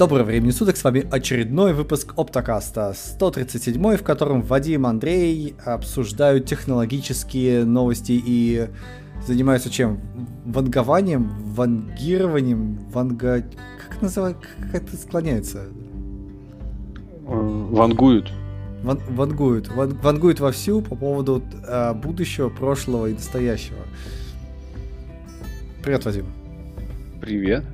Доброго времени суток, с вами очередной выпуск Оптокаста, 137 в котором Вадим и Андрей обсуждают технологические новости и занимаются чем? Вангованием, вангированием, ванга... Как называется? Как это склоняется? Вангуют. Ван, вангуют. Ван, вангуют вовсю по поводу э, будущего, прошлого и настоящего. Привет, Вадим. Привет.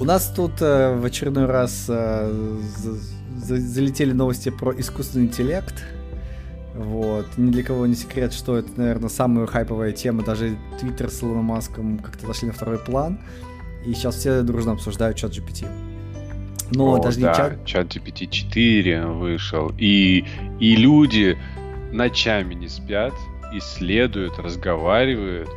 У нас тут э, в очередной раз э, за, залетели новости про искусственный интеллект. Вот. Ни для кого не секрет, что это, наверное, самая хайповая тема. Даже Твиттер с Илоном Маском как-то зашли на второй план. И сейчас все дружно обсуждают чат GPT. Но О, даже да, не чат... чат GPT 4 вышел. И, и люди ночами не спят, исследуют, разговаривают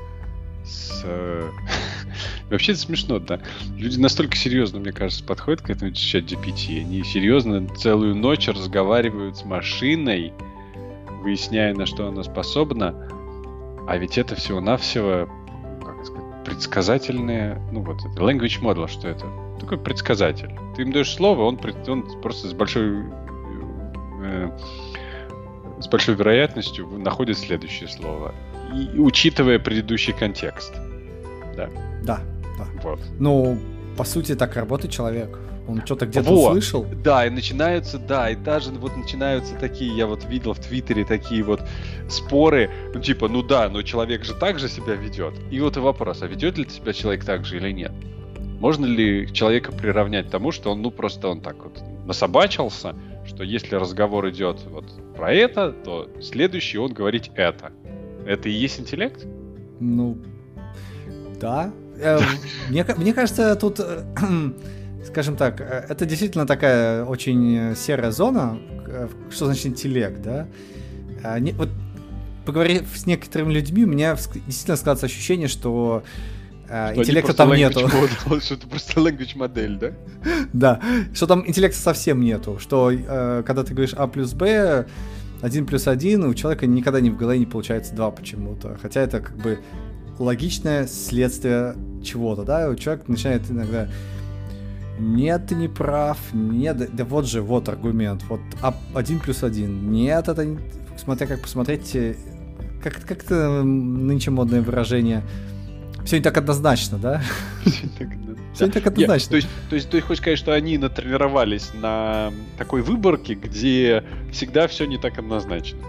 с Вообще это смешно, да. Люди настолько серьезно, мне кажется, подходят к этому чат GPT. Они серьезно целую ночь разговаривают с машиной, выясняя, на что она способна. А ведь это всего-навсего как сказать, предсказательное, ну вот это language model, что это? Такой предсказатель. Ты им даешь слово, он, он просто с большой э, с большой вероятностью находит следующее слово. И, учитывая предыдущий контекст. Да. Да. Да. Вот. Ну, по сути, так работает человек. Он что-то где-то вот. услышал. Да, и начинаются, да, и даже вот начинаются такие, я вот видел в Твиттере такие вот споры, ну типа, ну да, но человек же так же себя ведет. И вот и вопрос, а ведет ли себя человек так же или нет? Можно ли человека приравнять тому, что он, ну просто он так вот насобачился, что если разговор идет вот про это, то следующий он говорить это. Это и есть интеллект? Ну, да, Э, мне, мне кажется, тут, э, скажем так, э, это действительно такая очень серая зона. Что значит интеллект, да? Не, вот поговорив с некоторыми людьми, у меня действительно складывается ощущение, что что интеллекта там нету. Model, что это просто language модель, да? да, что там интеллекта совсем нету, что когда ты говоришь А плюс Б, 1 плюс 1, у человека никогда не в голове не получается 2 почему-то. Хотя это как бы логичное следствие чего-то, да, человек начинает иногда нет, ты не прав, нет, да, да вот же, вот аргумент, вот один плюс один, нет, это, смотря как посмотреть, э, как, как это нынче модное выражение, все не так однозначно, да? Все не так однозначно. То есть, то есть ты хочешь сказать, что они натренировались на такой выборке, где всегда все не так однозначно?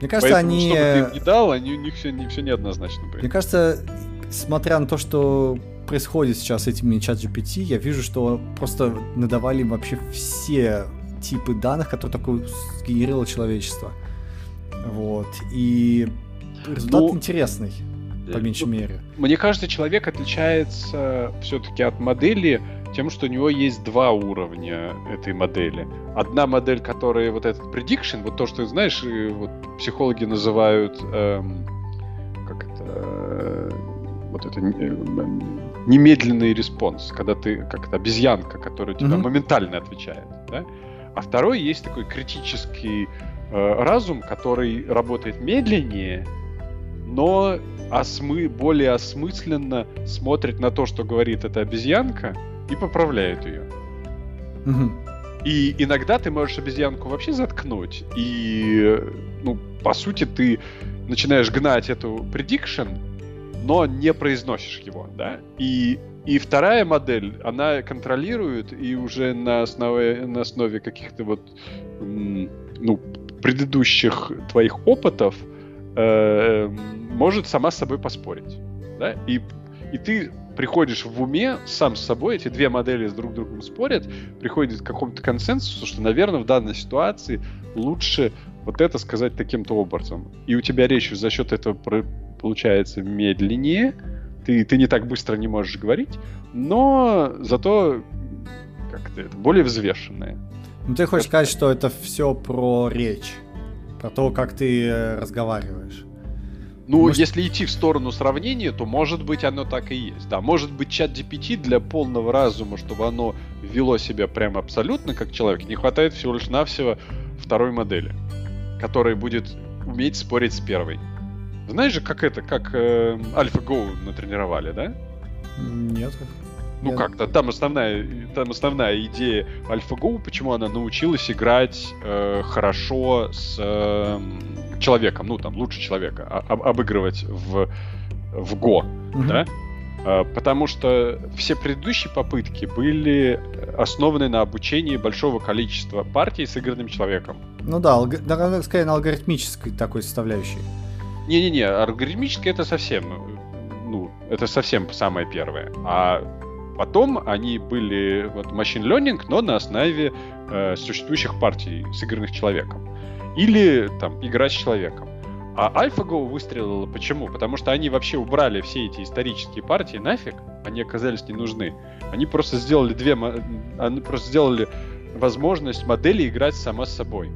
Мне кажется, Поэтому, они... Что бы ты им не дал, они, у них все, не, все неоднозначно будет. Мне кажется, смотря на то, что происходит сейчас с этими чат GPT, я вижу, что просто надавали им вообще все типы данных, которые такое сгенерировало человечество. Вот. И результат ну, интересный, по меньшей ну, мере. Мне кажется, человек отличается все-таки от модели тем, что у него есть два уровня этой модели. Одна модель, которая вот этот prediction, вот то, что, знаешь, вот психологи называют, эм, как это, э, вот это э, немедленный response, когда ты, как это, обезьянка, которая тебя mm-hmm. моментально отвечает, да? А второй есть такой критический э, разум, который работает медленнее, но осмы, более осмысленно смотрит на то, что говорит эта обезьянка, и поправляет ее. Угу. И иногда ты можешь обезьянку вообще заткнуть, и, ну, по сути, ты начинаешь гнать эту prediction, но не произносишь его, да? И, и вторая модель, она контролирует и уже на основе, на основе каких-то вот, ну, предыдущих твоих опытов э, может сама с собой поспорить, да? И, и ты приходишь в уме сам с собой, эти две модели с друг другом спорят, приходит к какому-то консенсусу, что, наверное, в данной ситуации лучше вот это сказать таким-то образом. И у тебя речь за счет этого получается медленнее, ты, ты не так быстро не можешь говорить, но зато как-то это более взвешенное. Ну ты хочешь сказать, что это все про речь, про то, как ты э, разговариваешь. Ну, может... если идти в сторону сравнения, то может быть оно так и есть. Да, может быть чат GPT для полного разума, чтобы оно вело себя прямо абсолютно как человек, не хватает всего лишь навсего второй модели, которая будет уметь спорить с первой. Знаешь же, как это, как э, AlphaGo натренировали, да? Нет. Ну как-то, там основная, там основная идея AlphaGo, почему она научилась играть э, хорошо с э, человеком, ну там лучше человека, а- об- обыгрывать в, в Go, Мгм. да? Э, Потому что все предыдущие попытки были основаны на обучении большого количества партий с игранным человеком. Ну да, алг- наверное, скорее на алгоритмической такой составляющей. Не-не-не, алгоритмически это совсем, ну, это совсем самое первое. А потом они были вот machine learning, но на основе э, существующих партий, сыгранных человеком. Или там играть с человеком. А AlphaGo выстрелила почему? Потому что они вообще убрали все эти исторические партии нафиг, они оказались не нужны. Они просто сделали две, они просто сделали возможность модели играть сама с собой.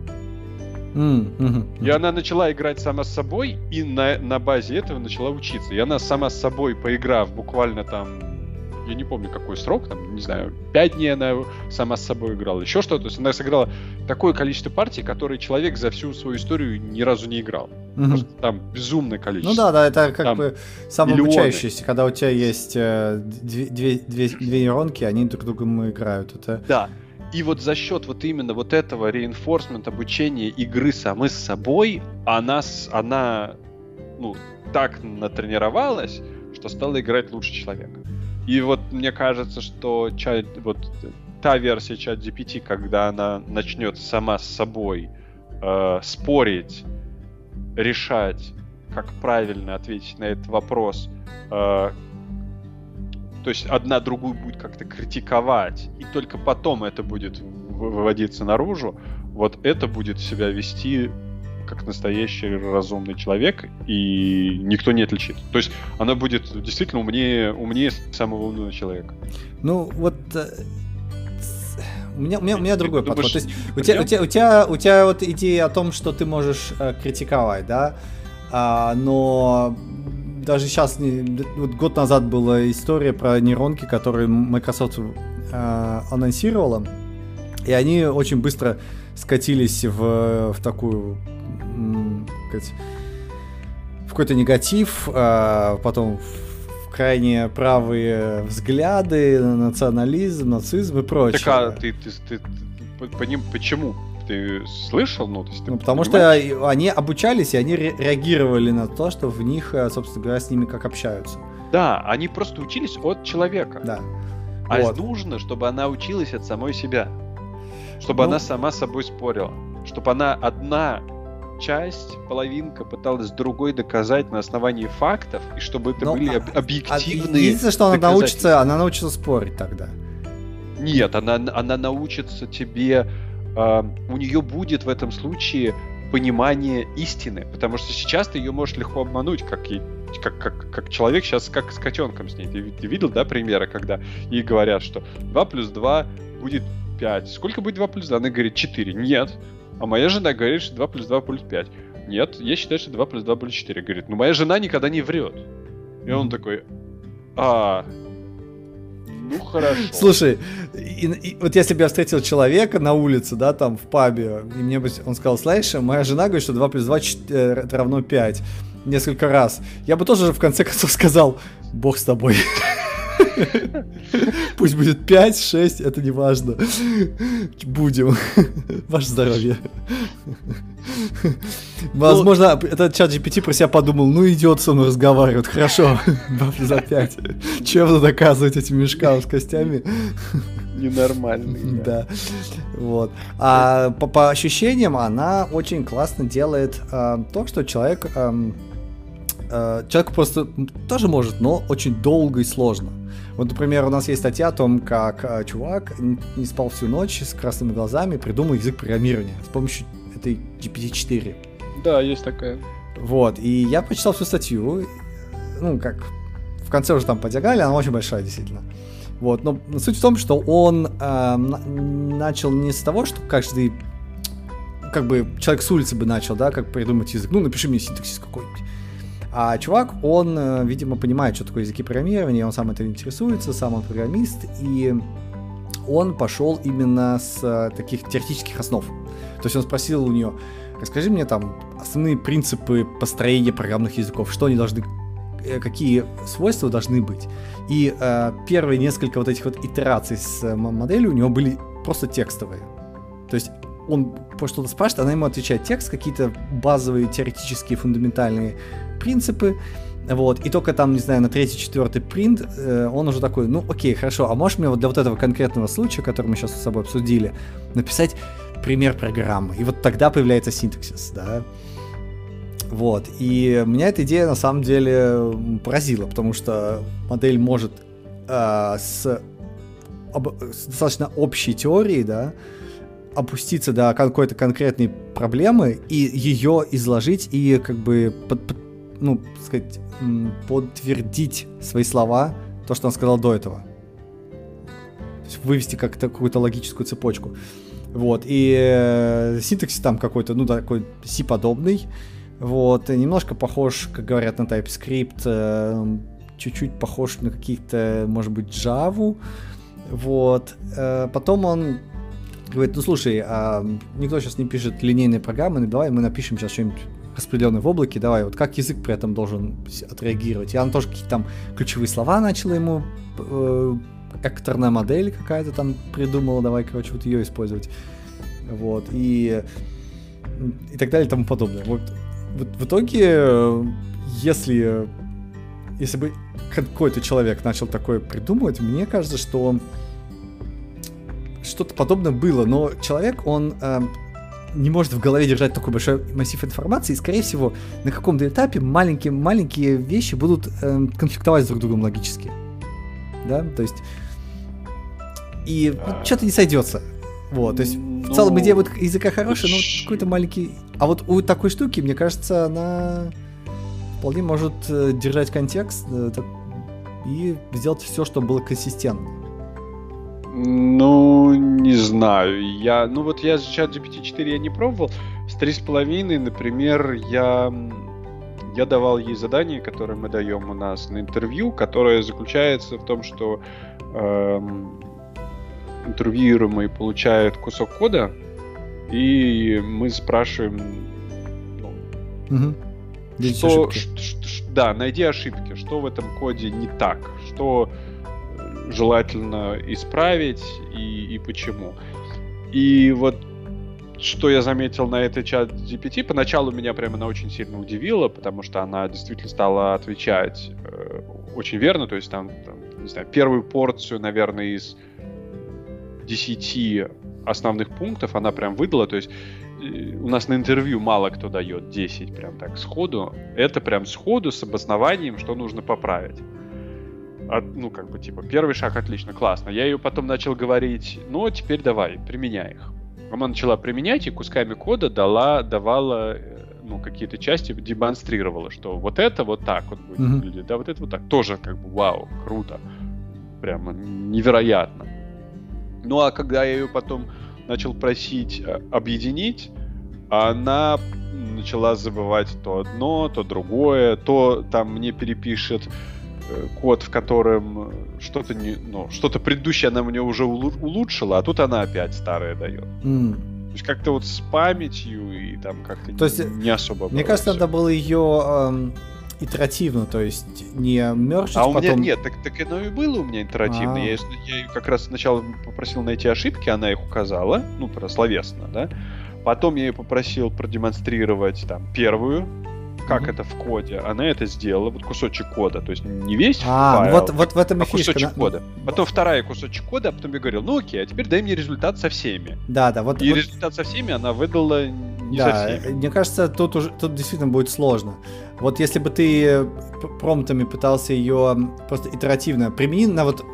И она начала играть сама с собой, и на, на базе этого начала учиться. И она сама с собой, поиграв буквально там, я не помню какой срок, там, не знаю, пять дней она сама с собой играла, еще что-то. То есть она сыграла такое количество партий, которые человек за всю свою историю ни разу не играл. мгм. Просто там безумное количество. Ну да, да, это как Там бы самообучающееся, когда у тебя есть э, две, две, две, две нейронки, они друг другом играют. Это Да. И вот за счет вот именно вот этого reinforcement обучения игры самой с собой, она, она ну, так натренировалась, что стала играть лучше человека. И вот мне кажется, что чат, вот та версия чат GPT, когда она начнет сама с собой э, спорить, решать, как правильно ответить на этот вопрос, э, то есть одна другую будет как-то критиковать, и только потом это будет вы- выводиться наружу, вот это будет себя вести как настоящий разумный человек, и никто не отличит. То есть она будет действительно умнее, умнее самого умного человека. Ну, вот э, у меня, у меня, у меня Ты другой думаешь, подход. То есть у тебя, у, тебя, у, тебя, у тебя вот идея о том, что ты можешь э, критиковать, да, А, но даже сейчас, вот год назад была история про нейронки, которые Microsoft э, анонсировала, и они очень быстро скатились в, в такую, сказать, в какой-то негатив, а потом в крайне правые взгляды, национализм, нацизм и прочее. Так а ты, ты, ты- ты по- ним почему? Ты слышал? Ну, то есть ты Ну, потому понимаешь? что они обучались, и они ре- реагировали на то, что в них, э, собственно говоря, с ними как общаются. Да, они просто учились от человека. Да. А Вот. нужно, чтобы она училась от самой себя. Чтобы Ну- она сама с собой спорила. Чтобы она одна часть, половинка пыталась другой доказать на основании фактов, и чтобы это Ну, были а- об- А объективные... единственное, что она научится, она научится спорить тогда. Нет, она, она научится тебе... а, у нее будет в этом случае понимание истины, потому что сейчас ты ее можешь легко обмануть, как, ей- как, как, как человек сейчас как с котенком с ней. Ты, ты видел, да, примеры, когда ей говорят, что 2 плюс 2 будет 5. Сколько будет 2 плюс 2? Она говорит 4. Нет. А моя жена говорит, что 2 плюс 2 будет 5. Нет, я считаю, что 2 плюс 2 будет 4. Говорит, ну моя жена никогда не врет. И он такой, а, ну хорошо. Слушай, и- и вот если бы я встретил человека на улице, да, там в пабе, и мне бы он сказал, слышь, моя жена говорит, что 2 плюс 2 чет- э, это равно 5 несколько раз. Я бы тоже в конце концов сказал, бог с тобой. Пусть будет 5, 6, это не важно. Будем. Ваше здоровье. Возможно, этот чат GPT про себя подумал, ну идет со мной разговаривает, хорошо, 2 плюс 5. Чем надо доказывать этим мешкам с костями? Ненормальный. Да, вот. А по, по ощущениям она очень классно делает а, то, что человек, ам, а, человек просто тоже может, но очень долго и сложно. Вот, например, у нас есть статья о том, как а, чувак не спал всю ночь с красными глазами, придумал язык программирования с помощью этой GPT-4. Да, есть такая. Вот, и я почитал всю статью, ну, как, в конце уже там по диагонали, она очень большая, действительно. Вот, но суть в том, что он э, на- начал не с того, что каждый, как бы, человек с улицы бы начал, да, как придумать язык, ну, напиши мне синтаксис какой-нибудь. А чувак, он, э, видимо, понимает, что такое языки программирования, он сам это интересуется, сам он программист, и он пошел именно с э, таких теоретических основ. То есть он спросил у нее, расскажи мне там основные принципы построения программных языков, что они должны э, какие свойства должны быть. И э, первые несколько вот этих вот итераций с моделью у него были просто текстовые. То есть он что-то спрашивает, она ему отвечает текст, какие-то базовые теоретические фундаментальные принципы, вот, и только там, не знаю, на третий, четвертый принт э, он уже такой, ну окей, хорошо, а можешь мне вот для вот этого конкретного случая, который мы сейчас с собой обсудили, написать пример программы? И вот тогда появляется синтаксис, да. Вот, и меня эта идея на самом деле поразила, потому что модель может э, с, об, с достаточно общей теорией, да, опуститься до какой-то конкретной проблемы и ее изложить и как бы под, под, ну, сказать, подтвердить свои слова, то, что он сказал до этого. Вывести как-то какую-то логическую цепочку. Вот, и э, синтаксис там какой-то, ну, такой C-подобный. Вот, немножко похож, как говорят, на TypeScript, э, чуть-чуть похож на каких-то, может быть, Java. Вот, э, потом он говорит, ну слушай, а никто сейчас не пишет линейные программы, ну давай мы напишем сейчас что-нибудь распределенный в облаке, давай, вот как язык при этом должен отреагировать. Я тоже какие-то там ключевые слова начала ему, э, экторная модель какая-то там придумала, давай, короче, вот ее использовать. Вот, и, и так далее и тому подобное. Вот, вот в итоге, если, если бы какой-то человек начал такое придумывать, мне кажется, что что-то подобное было, но человек, он э, не может в голове держать такой большой массив информации, и, скорее всего, на каком-то этапе маленькие-маленькие вещи будут э, конфликтовать друг с другом логически. Да, то есть... И ну, что-то не сойдется. Вот, то есть, в ну, целом идея вот языка хорошая, но какой-то маленький... А вот у такой штуки, мне кажется, она вполне может э, держать контекст э, и сделать все, чтобы было консистентно. Ну, не знаю. Я, ну вот я чат GPT-4 я не пробовал. С 3,5, например, я, я давал ей задание, которое мы даем у нас на интервью, которое заключается в том, что эм, интервьюируемый получает кусок кода, и мы спрашиваем, ну, угу. что, ш, ш, ш, да, найди ошибки, что в этом коде не так, что желательно исправить и, и почему. И вот что я заметил на этой чат GPT, поначалу меня прямо она очень сильно удивила, потому что она действительно стала отвечать э, очень верно, то есть там, там, не знаю, первую порцию, наверное, из 10 основных пунктов она прям выдала, то есть э, у нас на интервью мало кто дает 10 прям так сходу, это прям сходу с обоснованием, что нужно поправить от, ну, как бы, типа, первый шаг отлично, классно. Я ее потом начал говорить, ну, теперь давай, применяй их. Она начала применять и кусками кода дала, давала, э, ну, какие-то части демонстрировала, что вот это вот так вот будет mm-hmm. выглядеть, да, вот это вот так. Тоже, как бы, вау, круто. Прямо невероятно. Ну, а когда я ее потом начал просить э, объединить, она начала забывать то одно, то другое, то там мне перепишет код, в котором что-то не, ну, что-то предыдущее она мне уже улучшила, а тут она опять старое дает. Mm. То есть как-то вот с памятью и там как-то то есть, не особо. Мне кажется, надо было ее эм, итеративно, то есть не мерчить, А у потом... меня нет, так, так оно и было у меня итеративно. А. Я, я как раз сначала попросил найти ошибки, она их указала, ну, про словесно, да. Потом я ее попросил продемонстрировать там первую как mm-hmm. это в коде. Она это сделала, вот кусочек кода, то есть не весь а, файл, вот, вот в этом и а фишка. кусочек кода. Потом вторая кусочек кода, а потом я говорил, ну окей, а теперь дай мне результат со всеми. Да, да, вот. И вот... результат со всеми она выдала не да, со всеми. Мне кажется, тут уже тут действительно будет сложно. Вот если бы ты промптами пытался ее просто итеративно применить на вот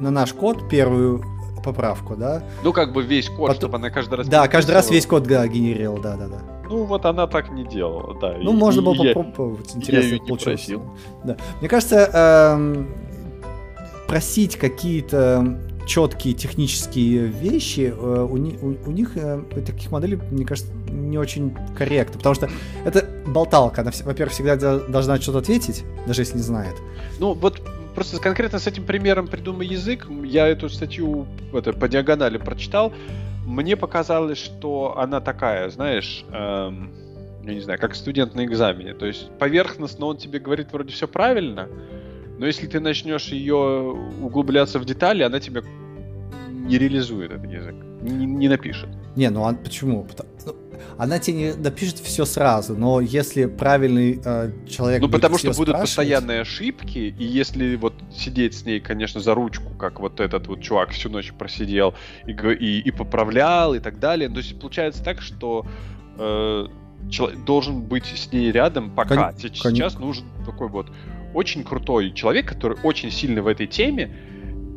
на наш код первую поправку, да? Ну, как бы весь код, Потом... чтобы она каждый раз... Да, каждый раз весь код да, генерировал, да-да-да. Ну, вот она так не делала, да. Ну, и, можно было я, попробовать, интересно я получилось. Да. Мне кажется, эм, просить какие-то четкие технические вещи, э, у, у, у них, э, таких моделей, мне кажется, не очень корректно, потому что это болталка, она, во-первых, всегда должна что-то ответить, даже если не знает. Ну, вот просто конкретно с этим примером придумай язык, я эту статью это, по диагонали прочитал, мне показалось, что она такая, знаешь, эм, я не знаю, как студент на экзамене. То есть поверхностно он тебе говорит вроде все правильно, но если ты начнешь ее углубляться в детали, она тебе не реализует этот язык, не, не напишет. Не, ну а почему? Она тебе не напишет все сразу, но если правильный э, человек... Ну, потому что будут постоянные ошибки, и если вот сидеть с ней, конечно, за ручку, как вот этот вот чувак всю ночь просидел и, и, и поправлял и так далее, то есть получается так, что э, человек должен быть с ней рядом пока. Кон... Сейчас нужен такой вот очень крутой человек, который очень сильный в этой теме,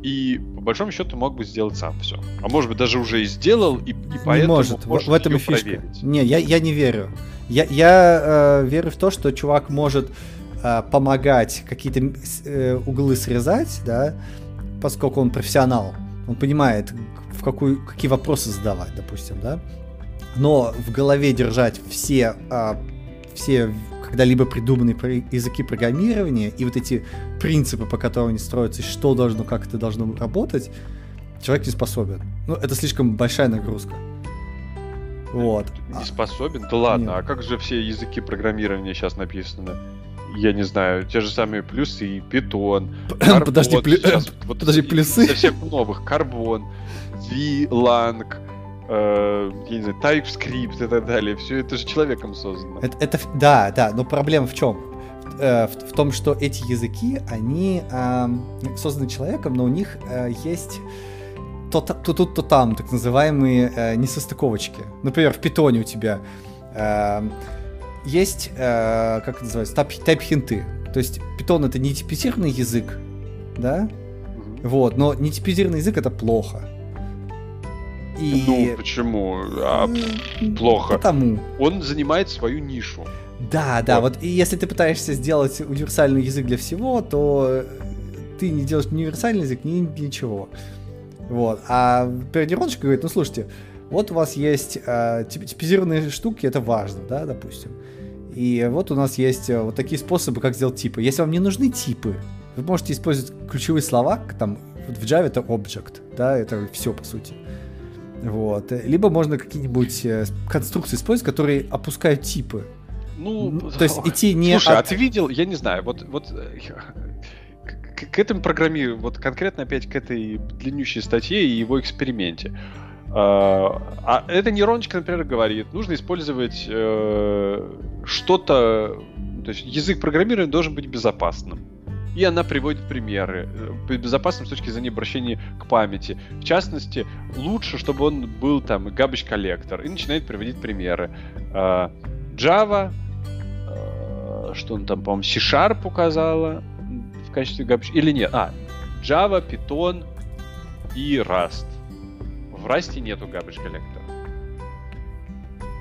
и по большому счету мог бы сделать сам все. А может быть даже уже и сделал, и, и поэтому не может. может в этом и фишка. Проверить. Не, я, я не верю. Я, я э, верю в то, что чувак может э, помогать какие-то э, углы срезать, да, поскольку он профессионал. Он понимает, в какую, какие вопросы задавать, допустим, да. Но в голове держать все, э, все когда-либо придуманные языки программирования и вот эти принципы, по которым они строятся, что должно, как это должно работать, человек не способен. Ну, это слишком большая нагрузка. Вот. Не способен? Да ладно, Нет. а как же все языки программирования сейчас написаны? Я не знаю, те же самые плюсы, питон, подожди, плю... вот подожди, плюсы? Совсем новых, карбон, VLang, э, я не знаю, TypeScript и так далее. Все это же человеком создано. Это, это да, да, но проблема в чем? Э, в, в том, что эти языки, они э, созданы человеком, но у них э, есть то, то тут, то там, так называемые э, несостыковочки. Например, в питоне у тебя э, есть, э, как это называется, тайп-хинты. То есть питон это не типизированный язык, да? Вот, но не типизированный язык это плохо. И... Ну, почему? А, плохо. Потому. Он занимает свою нишу. Да, да, вот. вот и если ты пытаешься сделать универсальный язык для всего, то ты не делаешь универсальный язык, ни ничего. Вот. А нейроночка говорит, ну слушайте, вот у вас есть э, типизированные штуки, это важно, да, допустим. И вот у нас есть э, вот такие способы, как сделать типы. Если вам не нужны типы, вы можете использовать ключевые слова, там в Java это object, да, это все по сути. Вот. Либо можно какие-нибудь э, конструкции использовать, которые опускают типы. Ну, то есть идти не Слушай, от... а ты видел, я не знаю, вот, вот э, к, к этому программированию, вот конкретно опять к этой длиннющей статье и его эксперименте. А, а эта нейроночка, например, говорит, нужно использовать э, что-то, то есть язык программирования должен быть безопасным и она приводит примеры, э, безопасным с точки зрения обращения к памяти. В частности, лучше, чтобы он был там garbage коллектор, и начинает приводить примеры. А, Java, а, что он там, по-моему, C-Sharp указала в качестве garbage, или нет, а, Java, Python и Rust. В Rust нету garbage коллектора.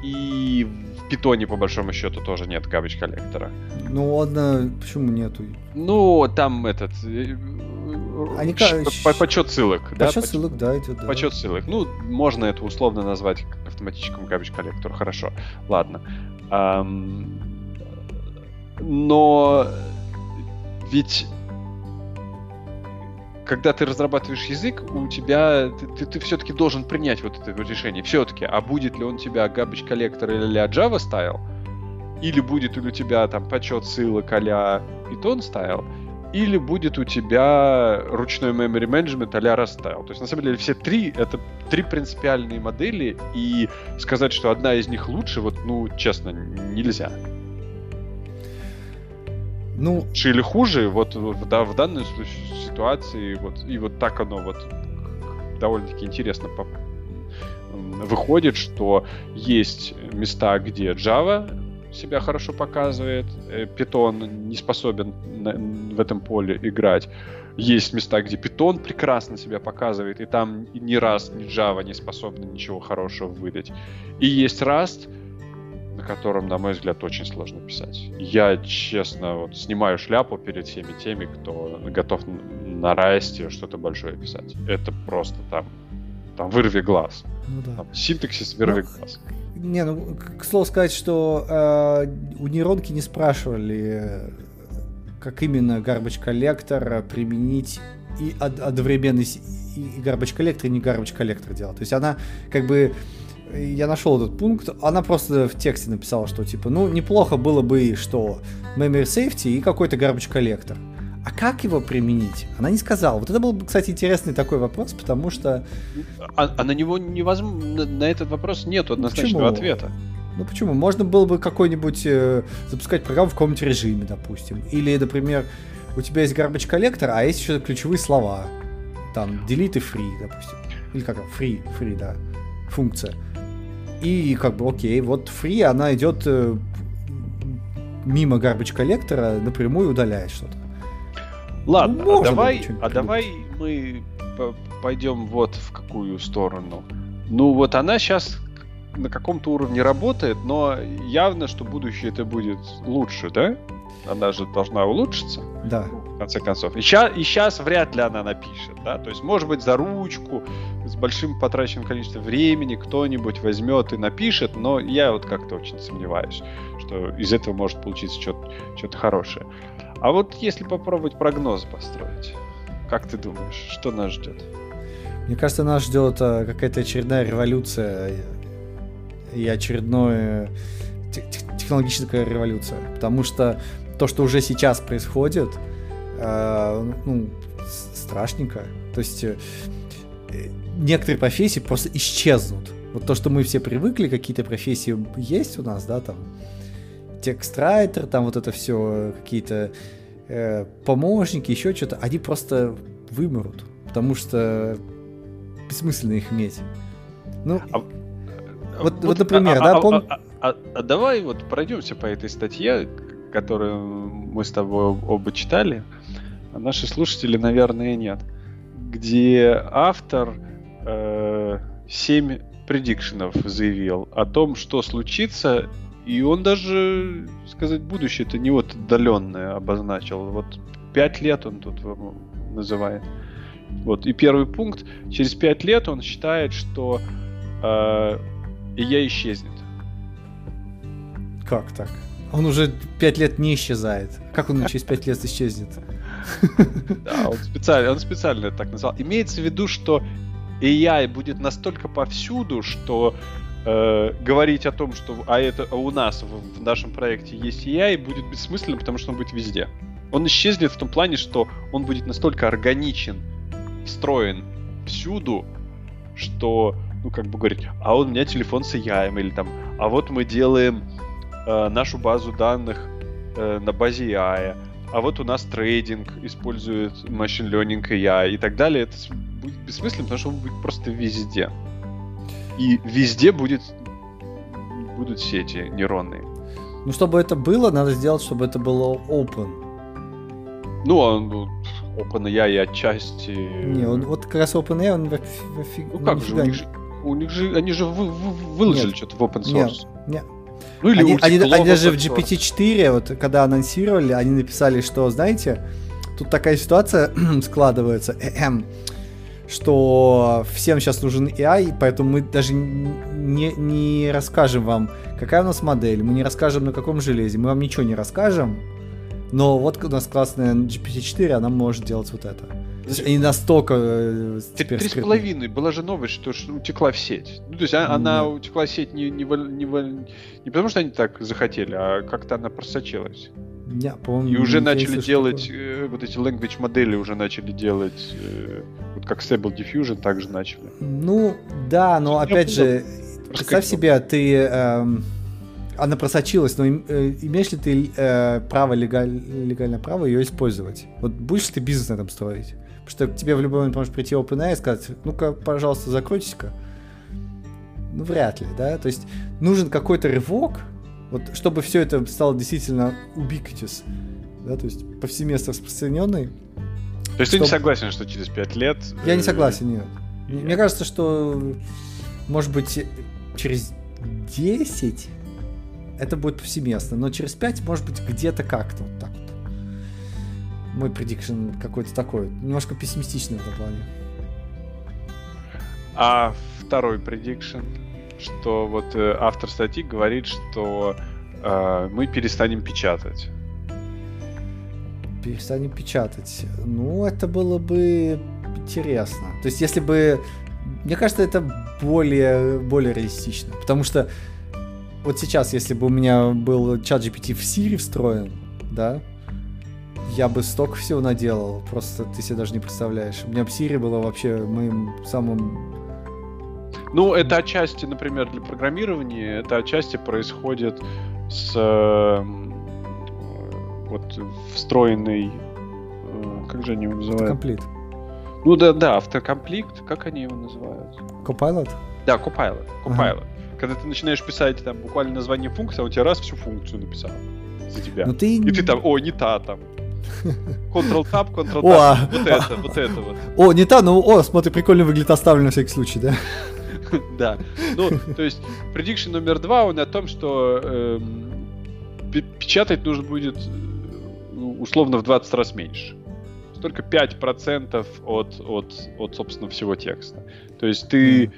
И питоне, по большому счету, тоже нет garbage коллектора. Ну ладно, почему нету? Ну, там этот... Э, Они по Почет ссылок. Почет да? ссылок, да, идет, да. Почет ссылок. Ну, можно это условно назвать автоматическому garbage коллектору. Хорошо, ладно. Но ведь когда ты разрабатываешь язык, у тебя ты, ты, ты все-таки должен принять вот это решение. Все-таки, а будет ли он у тебя garbage collector или а Java style, или будет у тебя там подсчет ссылок а Python style, или будет у тебя ручной memory management а Rust style. То есть, на самом деле, все три — это три принципиальные модели, и сказать, что одна из них лучше, вот, ну, честно, нельзя. Ну, лучше или хуже, вот да, в данной ситуации, вот, и вот так оно вот довольно-таки интересно выходит, что есть места, где Java себя хорошо показывает, э, Python не способен на, в этом поле играть. Есть места, где Python прекрасно себя показывает, и там ни раз ни Java не способны ничего хорошего выдать. И есть Rust, на котором, на мой взгляд, очень сложно писать. Я, честно, вот снимаю шляпу перед всеми теми, кто готов на расте что-то большое писать. Это просто там, там вырви глаз. Ну, да. там, синтаксис вырви ну, глаз. Не, ну, к слову сказать, что э, у нейронки не спрашивали, как именно garbage collector применить и одновременно и garbage collector, и не garbage collector делать. То есть она как бы я нашел этот пункт, она просто в тексте написала, что типа, ну, неплохо было бы, что memory safety и какой-то garbage collector. А как его применить? Она не сказала. Вот это был, кстати, интересный такой вопрос, потому что... А, а на него невозможно... На этот вопрос нет однозначного почему? ответа. Ну почему? Можно было бы какой-нибудь э, запускать программу в каком-нибудь режиме, допустим. Или, например, у тебя есть garbage коллектор, а есть еще ключевые слова. Там delete и free, допустим. Или как free, free, да, функция. И как бы окей, вот free, она идет э, мимо garbage коллектора, напрямую удаляет что-то. Ладно, ну, а давай, а давай мы пойдем вот в какую сторону. Ну вот она сейчас на каком-то уровне работает, но явно, что будущее это будет лучше, да? Она же должна улучшиться. Да. Конце концов. И сейчас, и сейчас вряд ли она напишет, да? То есть, может быть, за ручку, с большим потраченным количеством времени кто-нибудь возьмет и напишет, но я вот как-то очень сомневаюсь, что из этого может получиться что-то, что-то хорошее. А вот если попробовать прогноз построить, как ты думаешь, что нас ждет? Мне кажется, нас ждет а, какая-то очередная революция и очередная технологическая революция. Потому что то, что уже сейчас происходит, э, ну, страшненько. То есть э, некоторые профессии просто исчезнут. Вот то, что мы все привыкли, какие-то профессии есть у нас, да, там, текст-райтер, там вот это все, какие-то э, помощники, еще что-то, они просто вымрут, потому что бессмысленно их иметь. Ну, а, вот, вот, вот, например, а, да, а, пом... а, а, а давай вот пройдемся по этой статье, которую мы с тобой оба читали, а наши слушатели, наверное, нет, где автор э, 7 предикшенов заявил о том, что случится и он даже, сказать, будущее это не вот отдаленное обозначил. Вот пять лет он тут называет. Вот. И первый пункт. Через пять лет он считает, что э, я исчезнет. Как так? Он уже пять лет не исчезает. Как он через пять лет исчезнет? Да, он специально, он специально это так назвал. Имеется в виду, что AI будет настолько повсюду, что э, говорить о том, что а это а у нас в, в нашем проекте есть AI, будет бессмысленно, потому что он будет везде. Он исчезнет в том плане, что он будет настолько органичен, встроен всюду, что, ну, как бы говорить, а он у меня телефон с AI, или там, а вот мы делаем э, нашу базу данных э, на базе AI, а вот у нас трейдинг использует machine learning AI и так далее. Это будет бессмысленно, потому что он будет просто везде. И везде будет, будут сети нейронные. Ну, чтобы это было, надо сделать, чтобы это было open. Ну, он ну, OpenAI отчасти... Не, он, вот как раз OpenAI, он Ну как же, у них же, у них же, они же вы, вы, выложили что-то в open source. Нет, нет. Ну или они, они, они даже в GPT-4, вот когда анонсировали, они написали, что, знаете, тут такая ситуация складывается. Эм, что всем сейчас нужен AI, поэтому мы даже не, не расскажем вам, какая у нас модель, мы не расскажем, на каком железе, мы вам ничего не расскажем, но вот у нас классная GPT-4, она может делать вот это. Они настолько э, Три с половиной. Была же новость, что утекла в сеть. Ну, то есть mm. она утекла в сеть не, не, не, не потому, что они так захотели, а как-то она просочилась. Я помню. И уже начали делать э, вот эти language модели уже начали делать э, вот как Stable Diffusion также начали. Ну да, но Что опять же представь себе, ты э, она просочилась, но э, имеешь ли ты э, право легаль, легальное право ее использовать? Вот будешь ты бизнес на этом строить? Потому что к тебе в любой момент может прийти OpenAI и сказать, ну-ка, пожалуйста, закройтесь-ка. Ну, вряд ли, да? То есть нужен какой-то рывок, вот чтобы все это стало действительно ubiquitous, да, то есть повсеместно распространенный. То есть чтобы... ты не согласен, что через 5 лет... Я не э, согласен, нет. нет. Мне кажется, что, может быть, через 10 это будет повсеместно, но через 5, может быть, где-то как-то вот так вот. Мой предикшн какой-то такой, немножко пессимистичный в этом плане. А второй предикшн? что вот э, автор статьи говорит, что э, мы перестанем печатать. Перестанем печатать. Ну, это было бы интересно. То есть, если бы Мне кажется, это более, более реалистично. Потому что вот сейчас, если бы у меня был чат GPT в Siri встроен, да, я бы столько всего наделал, просто ты себе даже не представляешь. У меня Siri было вообще моим самым... Ну, это отчасти, например, для программирования, это отчасти происходит с э, вот встроенный... Э, как же они его называют? Комплит. Ну да, да, автокомплект, как они его называют? Copilot? Да, Copilot. Copilot. Ага. Когда ты начинаешь писать там буквально название функции, а у тебя раз всю функцию написал за тебя. Ну, ты... И ты там, о, не та там. Ctrl-Tab, Ctrl-Tab. О, вот это, вот это вот. О, не та, ну, о, смотри, прикольно выглядит оставлено на всякий случай, да? Да. Ну, то есть, prediction номер два, он о том, что эм, печатать нужно будет э, условно в 20 раз меньше. Только 5% от, от, от, собственно, всего текста. То есть ты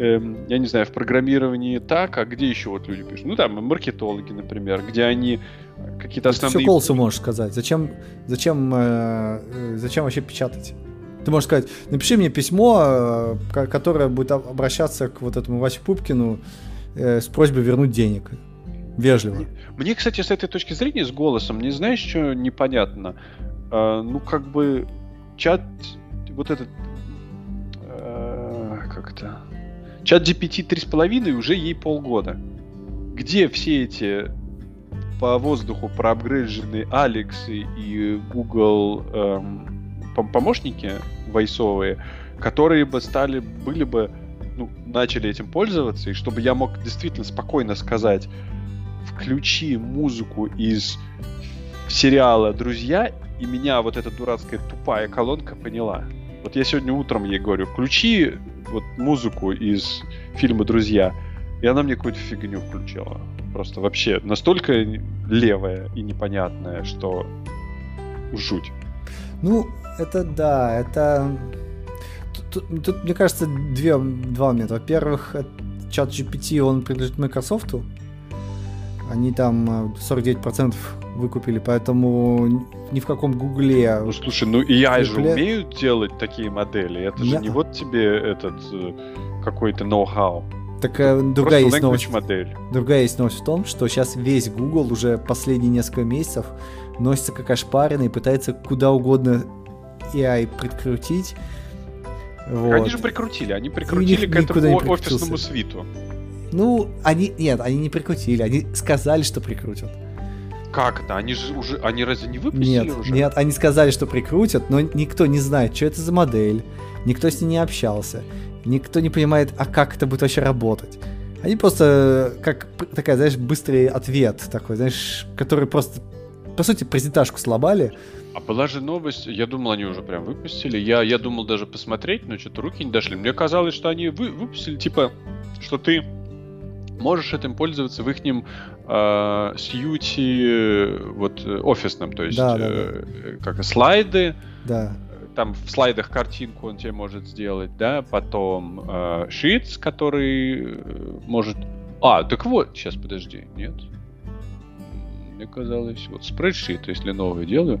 эм, я не знаю, в программировании так, а где еще вот люди пишут? Ну, там, маркетологи, например, где они какие-то основные... Ты все голосу можешь сказать. Зачем, зачем, э, э, зачем вообще печатать? Ты можешь сказать, напиши мне письмо, э, которое будет обращаться к вот этому Васе Пупкину э, с просьбой вернуть денег. Вежливо. Мне, мне, кстати, с этой точки зрения, с голосом, не знаешь, что непонятно? Э, ну, как бы чат, вот этот, э, как-то, чат GPT 3,5 уже ей полгода. Где все эти по воздуху проапгрейдженные Алекс и Google эм, помощники войсовые, которые бы стали, были бы, ну, начали этим пользоваться, и чтобы я мог действительно спокойно сказать, включи музыку из сериала «Друзья», и меня вот эта дурацкая тупая колонка поняла. Вот я сегодня утром ей говорю, включи вот музыку из фильма «Друзья», и она мне какую-то фигню включила. Просто вообще настолько левая и непонятная, что жуть. Ну, это да, это... Тут, тут, мне кажется, две, два момента. Во-первых, чат GPT, он принадлежит Microsoft. Они там 49% э, выкупили, поэтому ни в каком гугле... Ну, слушай, ну и я же умеют делать такие модели. Это же не вот тебе этот э, какой-то ноу-хау. Так э, другая есть новость. Модель. Другая есть новость в том, что сейчас весь Google уже последние несколько месяцев носится как ошпаренный и пытается куда угодно AI прикрутить. Вот. Они же прикрутили, они прикрутили к этому офисному свиту. Ну, они, нет, они не прикрутили, они сказали, что прикрутят. Как это? Они же уже, они разве не выпустили нет, уже? Нет, они сказали, что прикрутят, но никто не знает, что это за модель, никто с ней не общался. Никто не понимает, а как это будет вообще работать. Они просто, как такая, знаешь, быстрый ответ такой, знаешь, который просто, по сути, презентажку слабали. А была же новость, я думал, они уже прям выпустили. Я, я думал даже посмотреть, но что-то руки не дошли. Мне казалось, что они вы, выпустили, типа, что ты можешь этим пользоваться в их э, сьюти вот офисном, то есть да, да, э, да. как слайды, да там в слайдах картинку он тебе может сделать, да, потом э, Sheets, который э, может... А, так вот, сейчас подожди, нет. Мне казалось, вот спредшит, если новый делаю,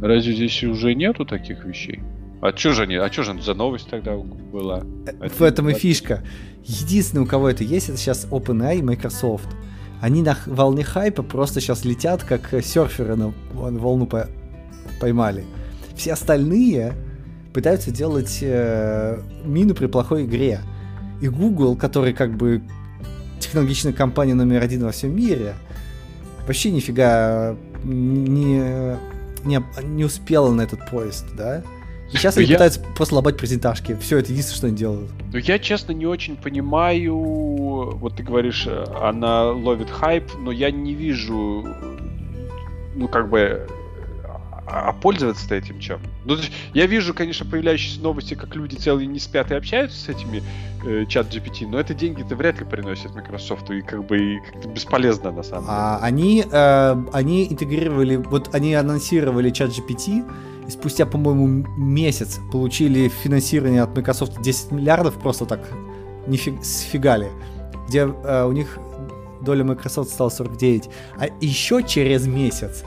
разве здесь уже нету таких вещей? А что же они, а что же за новость тогда была? Э, в этом и фишка. Единственное, у кого это есть, это сейчас OpenAI и Microsoft. Они на волне хайпа просто сейчас летят, как серферы на волну поймали. Все остальные пытаются делать э, мину при плохой игре. И Google, который как бы технологичная компания номер один во всем мире, вообще нифига не, не, не успела на этот поезд, да? И сейчас они я... пытаются просто лобать презентажки. Все, это единственное, что они делают. Ну, я, честно, не очень понимаю... Вот ты говоришь, она ловит хайп, но я не вижу... Ну, как бы а, а пользоваться-то этим чем? Ну, я вижу, конечно, появляющиеся новости, как люди целые не спят и общаются с этими э, чат GPT, но это деньги-то вряд ли приносят Microsoft, и как бы и как бесполезно на самом деле. А, они, э, они интегрировали, вот они анонсировали чат GPT, и спустя, по-моему, месяц получили финансирование от Microsoft 10 миллиардов просто так не фиг, сфигали, где э, у них доля Microsoft стала 49. А еще через месяц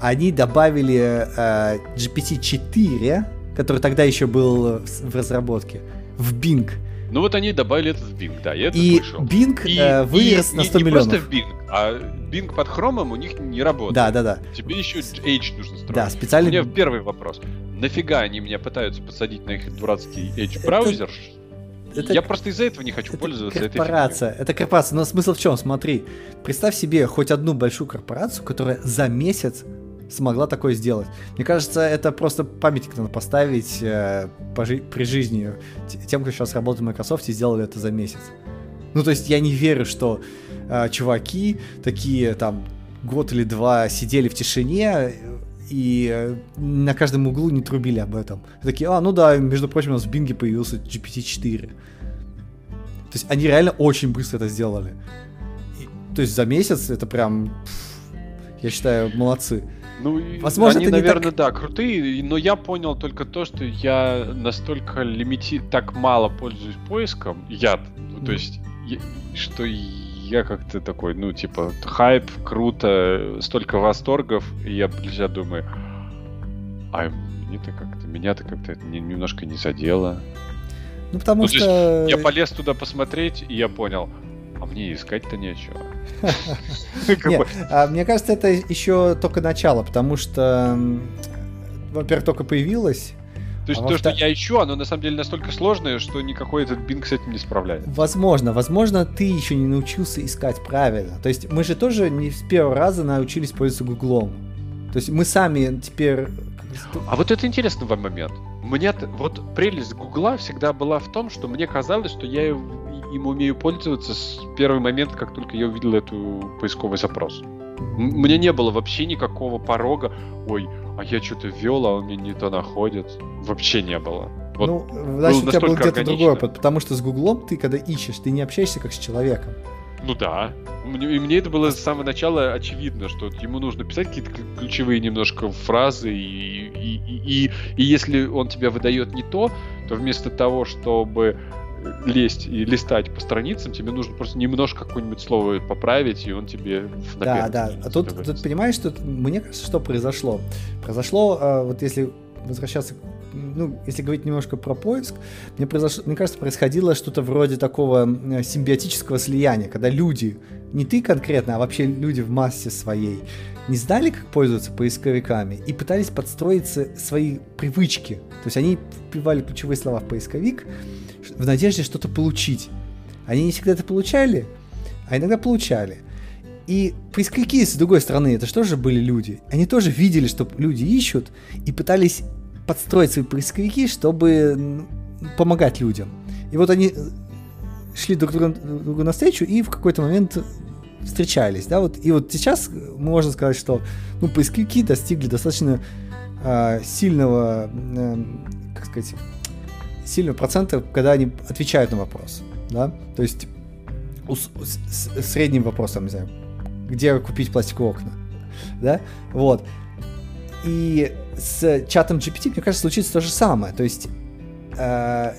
они добавили э, GPT-4, который тогда еще был в разработке, в Bing. Ну вот они добавили это в Bing, да, и это И вышел. Bing И- э, вырос и на не- 100 не миллионов. просто в Bing, а Bing под хромом у них не работает. Да, да, да. Тебе еще Edge нужно строить. Да, У специально... меня первый вопрос. Нафига они меня пытаются посадить на их дурацкий Edge браузер? это- Я просто из-за этого не хочу Это пользоваться этой корпорация. Это корпорация. Но смысл в чем? Смотри, представь себе хоть одну большую корпорацию, которая за месяц смогла такое сделать. Мне кажется, это просто памятник надо поставить э, по жи- при жизни тем, кто сейчас работает в Microsoft и сделали это за месяц. Ну, то есть я не верю, что э, чуваки такие там год или два сидели в тишине и э, на каждом углу не трубили об этом. Такие, а, ну да, между прочим, у нас в Бинге появился GPT-4. То есть они реально очень быстро это сделали. И- то есть за месяц это прям, я считаю, молодцы. Ну, Возможно, они, это наверное, так- да, крутые, но я понял только то, что я настолько лимити... так мало пользуюсь поиском, я, ну, то есть, я- что я как-то такой, ну, типа, хайп, круто, столько восторгов, и я, я думаю, а мне-то как-то, меня-то как-то это немножко не задело. Ну, потому Ну, то есть что... Я полез туда посмотреть, и я понял, а мне искать-то нечего. Нет, а, мне кажется, это еще только начало, потому что, во-первых, только появилось. То есть А то, что во-вторых- я ищу, оно на самом деле настолько сложное, что никакой этот Bing с этим не справляется. Возможно, возможно, ты еще не научился искать правильно. То есть мы же тоже не с первого раза научились пользоваться Гуглом. То есть мы сами теперь... А вот это интересный вам момент. Мне вот прелесть Гугла всегда была в том, что мне казалось, что я им умею пользоваться с первого момента, как только я увидел эту поисковый запрос. Мне не было вообще никакого порога. Ой, а я что-то ввел, а он мне не то находит. Вообще не было. Вот ну, значит, у тебя был где-то другой опыт, потому что с Гуглом ты, когда ищешь, ты не общаешься как с человеком. Ну да. Мне- И мне это было с самого начала очевидно, что ему нужно писать какие-то ключевые немножко фразы, и, и, и, и- если он тебе выдает не то, то вместо того, чтобы лезть и листать по страницам, тебе нужно просто немножко какое-нибудь слово поправить, и он тебе в Да, да. А тут, тут понимаешь, тут, мне кажется, что произошло? Произошло, э, вот если возвращаться, к- ну, если говорить немножко про поиск, мне, произошло, мне кажется, происходило что-то вроде такого э, симбиотического слияния, когда люди, не ты конкретно, а вообще люди в массе своей, не знали, как пользоваться поисковиками и пытались подстроить с- свои привычки. То есть они вбивали ключевые слова в поисковик в надежде что-то получить. Они не всегда это получали, а иногда получали. И поисковики, с другой стороны, это что же были люди? Они тоже видели, что люди ищут, и пытались подстроить свои поисковики, чтобы помогать людям. И вот они э, шли друг другу, друг другу навстречу и в какой-то момент встречались, да, вот. И вот сейчас можно сказать, что ну, поисковики достигли достаточно а, сильного, эм, как сказать, сильного процента, когда они отвечают на вопрос, да, то есть у с- с средним вопросом, не знаю, где купить пластиковые окна, да, вот. И с чатом GPT, мне кажется, случится то же самое, то есть э,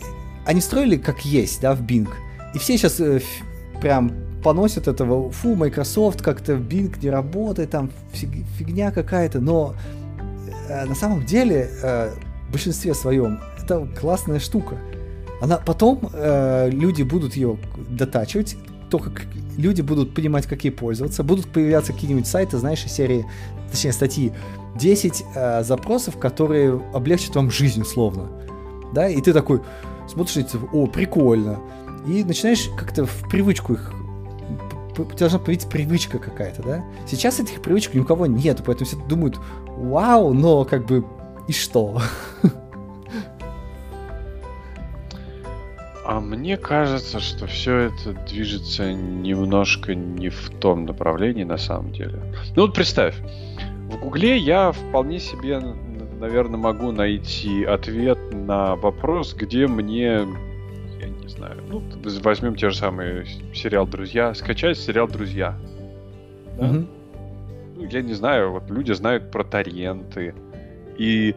они строили как есть, да, в Bing, и все сейчас э, прям поносят этого, фу, Microsoft как-то в Bing не работает, там фиг- фигня какая-то, но э, на самом деле э, в большинстве своем это классная штука. Она потом э, люди будут ее дотачивать, только люди будут понимать, как ей пользоваться, будут появляться какие-нибудь сайты, знаешь, из серии, точнее, статьи, 10 э, запросов, которые облегчат вам жизнь условно. Да, и ты такой смотришь, о, прикольно. И начинаешь как-то в привычку их п- п- должна появиться привычка какая-то, да? Сейчас этих привычек ни у кого нет, поэтому все думают, вау, но как бы и что? А мне кажется, что все это движется немножко не в том направлении на самом деле. Ну вот представь, в Гугле я вполне себе, наверное, могу найти ответ на вопрос, где мне, я не знаю, ну возьмем те же самые сериал «Друзья», скачать сериал «Друзья». Да? Мгм. ну, я не знаю, вот люди знают про торренты. И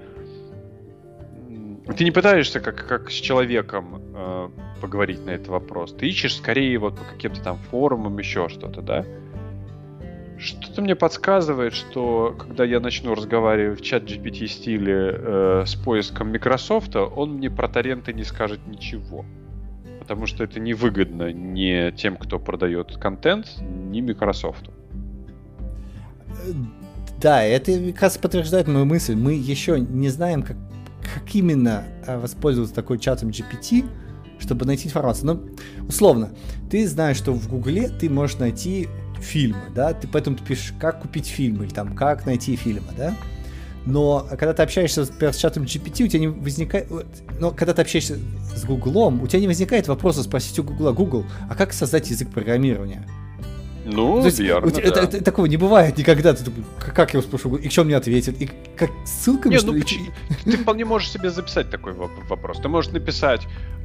ты не пытаешься как, как с человеком э, поговорить на этот вопрос. Ты ищешь скорее вот по каким-то там форумам, еще что-то, да? Что-то мне подсказывает, что когда я начну разговаривать в чат GPT стиле э, с поиском Microsoft, он мне про торренты не скажет ничего. потому что это невыгодно ни тем, кто продает контент, ни Microsoft. Да, это как раз подтверждает мою мысль. Мы еще не знаем, как, как именно э, воспользоваться такой чатом GPT, чтобы найти информацию. Но, условно, ты знаешь, что в Гугле ты можешь найти фильмы, да, ты поэтому ты пишешь, как купить фильмы, или там, как найти фильмы, да, но когда ты общаешься например, с чатом GPT, у тебя не возникает... Но когда ты общаешься с Гуглом, у тебя не возникает вопроса спросить у Гугла, Google, а как создать язык программирования? Ну, То есть, верно, да. это, это, такого не бывает никогда. Ты такой, как я его спрошу, и что мне ответит? И как ссылками, не, что ну, ли? Ты вполне можешь себе записать такой вопрос. Ты можешь написать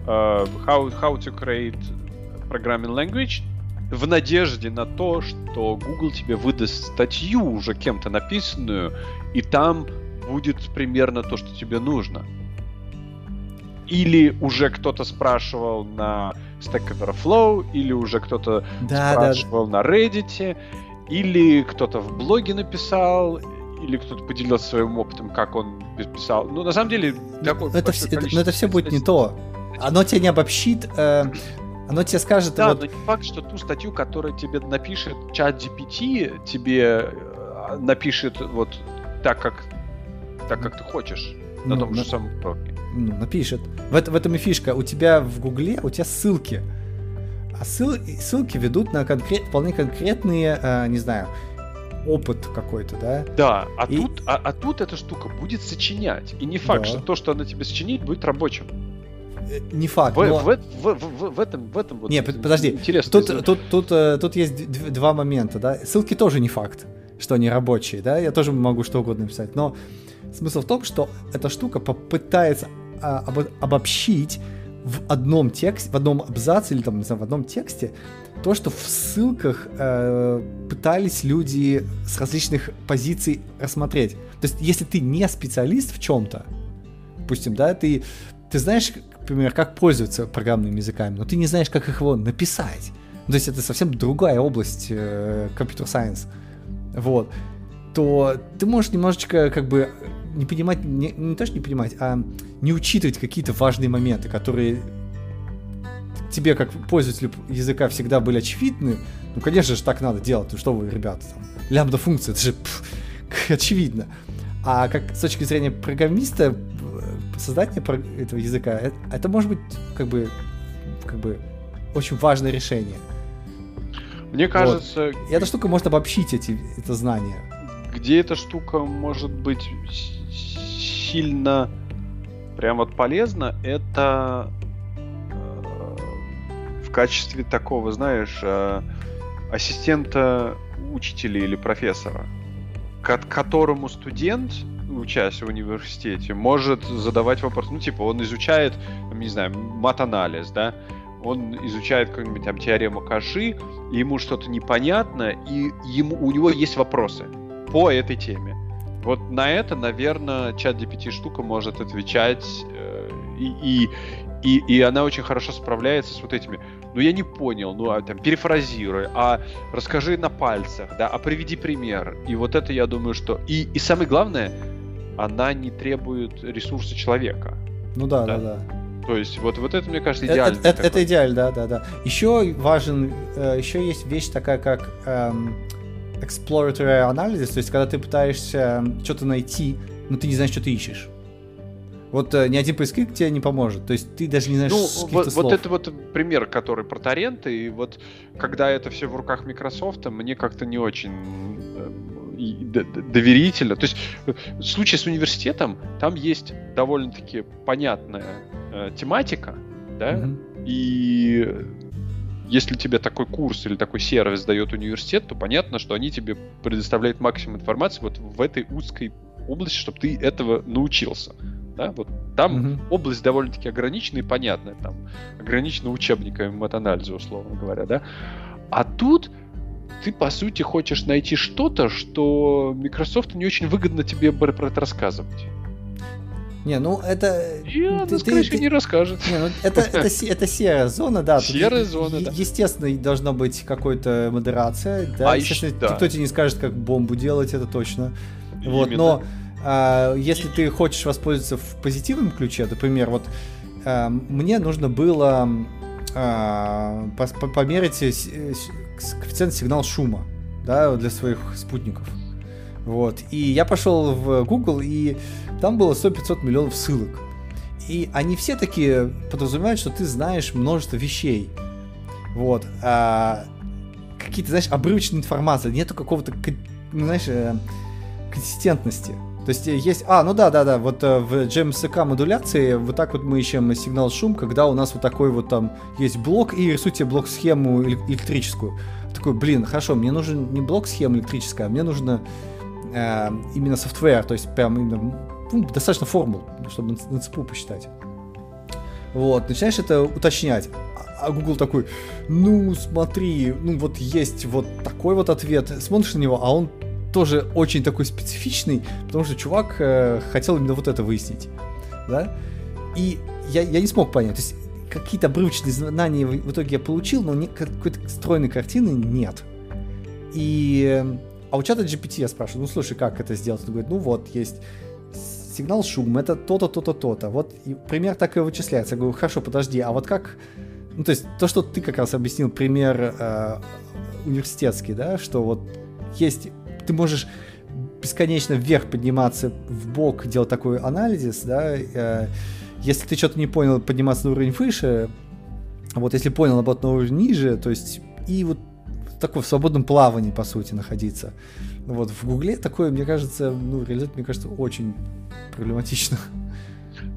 uh, how, how to create programming language в надежде на то, что Google тебе выдаст статью уже кем-то написанную, и там будет примерно то, что тебе нужно. Или уже кто-то спрашивал на Stack Overflow, или уже кто-то да, спрашивал да. на Reddit, или кто-то в блоге написал, или кто-то поделился своим опытом, как он писал. Ну, на самом деле, такое это, все, это, но это все будет не то. Оно тебя не обобщит, э, оно тебе скажет... Да, вот... но не факт, что ту статью, которую тебе напишет чат GPT, тебе э, напишет вот так, как, так, как ты хочешь, ну, на том на... же самом уровне. Ну, напишет. В, это, в этом и фишка. У тебя в Гугле, у тебя ссылки. А ссыл, ссылки ведут на конкрет, вполне конкретные, э, не знаю, опыт какой-то, да? Да, а, и... тут, а, а тут эта штука будет сочинять. И не факт, да. что то, что она тебе сочинит, будет рабочим. Не факт. В, но... в, в, в, в этом, в этом вот не, подожди. Интересно. Тут, тут, тут, тут, э, тут есть два момента, да. Ссылки тоже не факт, что они рабочие, да. Я тоже могу что угодно написать, но смысл в том, что эта штука попытается а, об, обобщить в одном тексте, в одном абзаце или там, не знаю, в одном тексте то, что в ссылках э, пытались люди с различных позиций рассмотреть. То есть, если ты не специалист в чем-то, допустим, да, ты, ты знаешь, например, как пользоваться программными языками, но ты не знаешь, как их его написать. То есть это совсем другая область э, computer science. Вот. То ты можешь немножечко как бы не понимать, не, не то, что не понимать, а не учитывать какие-то важные моменты, которые тебе, как пользователю языка, всегда были очевидны. Ну, конечно же, так надо делать. Ну, что вы, ребята, там, лямбда-функция, это же пф, очевидно. А как с точки зрения программиста, создание этого языка, это, это может быть как бы, как бы очень важное решение. Мне кажется... Вот. И эта штука может обобщить эти, это знание. Где эта штука может быть сильно прям вот полезна, это э, в качестве такого, знаешь, э, ассистента учителя или профессора, к которому студент учась в университете, может задавать вопрос, ну, типа, он изучает, не знаю, мат-анализ, да, он изучает какую-нибудь там теорему Каши, и ему что-то непонятно, и ему, у него есть вопросы по этой теме. Вот на это, наверное, чат GPT штука может отвечать, э, и, и, и, и она очень хорошо справляется с вот этими. Ну, я не понял, ну, а там, перефразируй, а расскажи на пальцах, да, а приведи пример. И вот это, я думаю, что... И, и самое главное, она не требует ресурса человека. Ну да, да, да. да. То есть вот, вот это, мне кажется, идеально. Это, это, это идеально, да, да, да. Еще важен, э, еще есть вещь такая, как эм, exploratory analysis, то есть когда ты пытаешься что-то найти, но ты не знаешь, что ты ищешь. Вот э, ни один поисковик тебе не поможет. То есть ты даже не знаешь ну, вот, слов. вот это вот пример, который про торренты. И вот когда это все в руках Microsoft, мне как-то не очень э, доверительно. То есть в э, случае с университетом там есть довольно-таки понятная э, тематика, да, mm-hmm. и если тебе такой курс или такой сервис дает университет, то понятно, что они тебе предоставляют максимум информации вот в этой узкой области, чтобы ты этого научился. Да? Вот там mm-hmm. область довольно-таки ограничена и понятная, там ограничена учебниками матанализа, условно говоря, да. А тут ты, по сути, хочешь найти что-то, что Microsoft не очень выгодно тебе про это рассказывать. Не, ну это... И она, ты, скорее всего, не расскажет. Не, ну это, это, это серая зона, да. Серая зона, да. Естественно, должна быть какая-то модерация, да. А естественно, еще, да. никто тебе не скажет, как бомбу делать, это точно. Именно. Вот, но если ты хочешь воспользоваться в позитивном ключе, например, вот а, мне нужно было а, померить коэффициент сигнал шума да, для своих спутников. Вот. И я пошел в Google, и там было 100-500 миллионов ссылок. И они все такие подразумевают, что ты знаешь множество вещей. Вот. А, какие-то, знаешь, обрывочные информации. Нету какого-то, ну, знаешь, э, консистентности. То есть э, есть... А, ну да, да, да, вот э, в GMSK модуляции вот так вот мы ищем сигнал шум, когда у нас вот такой вот там есть блок, и рисуйте блок-схему электрическую. Такой, блин, хорошо, мне нужен не блок-схема электрическая, а мне нужно э, именно software, то есть прям именно ну, достаточно формул, чтобы на, на цепу посчитать. Вот, начинаешь это уточнять. А, а Google такой, ну смотри, ну вот есть вот такой вот ответ, смотришь на него, а он тоже очень такой специфичный, потому что чувак э, хотел именно вот это выяснить, да? И я, я не смог понять, то есть какие-то обрывочные знания в, итоге я получил, но не, какой-то стройной картины нет. И а у чата GPT я спрашиваю, ну слушай, как это сделать? Он говорит, ну вот, есть сигнал шум, это то-то, то-то, то-то. Вот и пример так и вычисляется. Я говорю, хорошо, подожди, а вот как... Ну, то есть то, что ты как раз объяснил, пример э, университетский, да, что вот есть... Ты можешь бесконечно вверх подниматься, в бок делать такой анализ, да, э, если ты что-то не понял, подниматься на уровень выше, вот если понял, наоборот, на уровень ниже, то есть и вот такой в свободном плавании, по сути, находиться. Вот в Гугле такое, мне кажется, ну, реализовать, мне кажется, очень проблематично.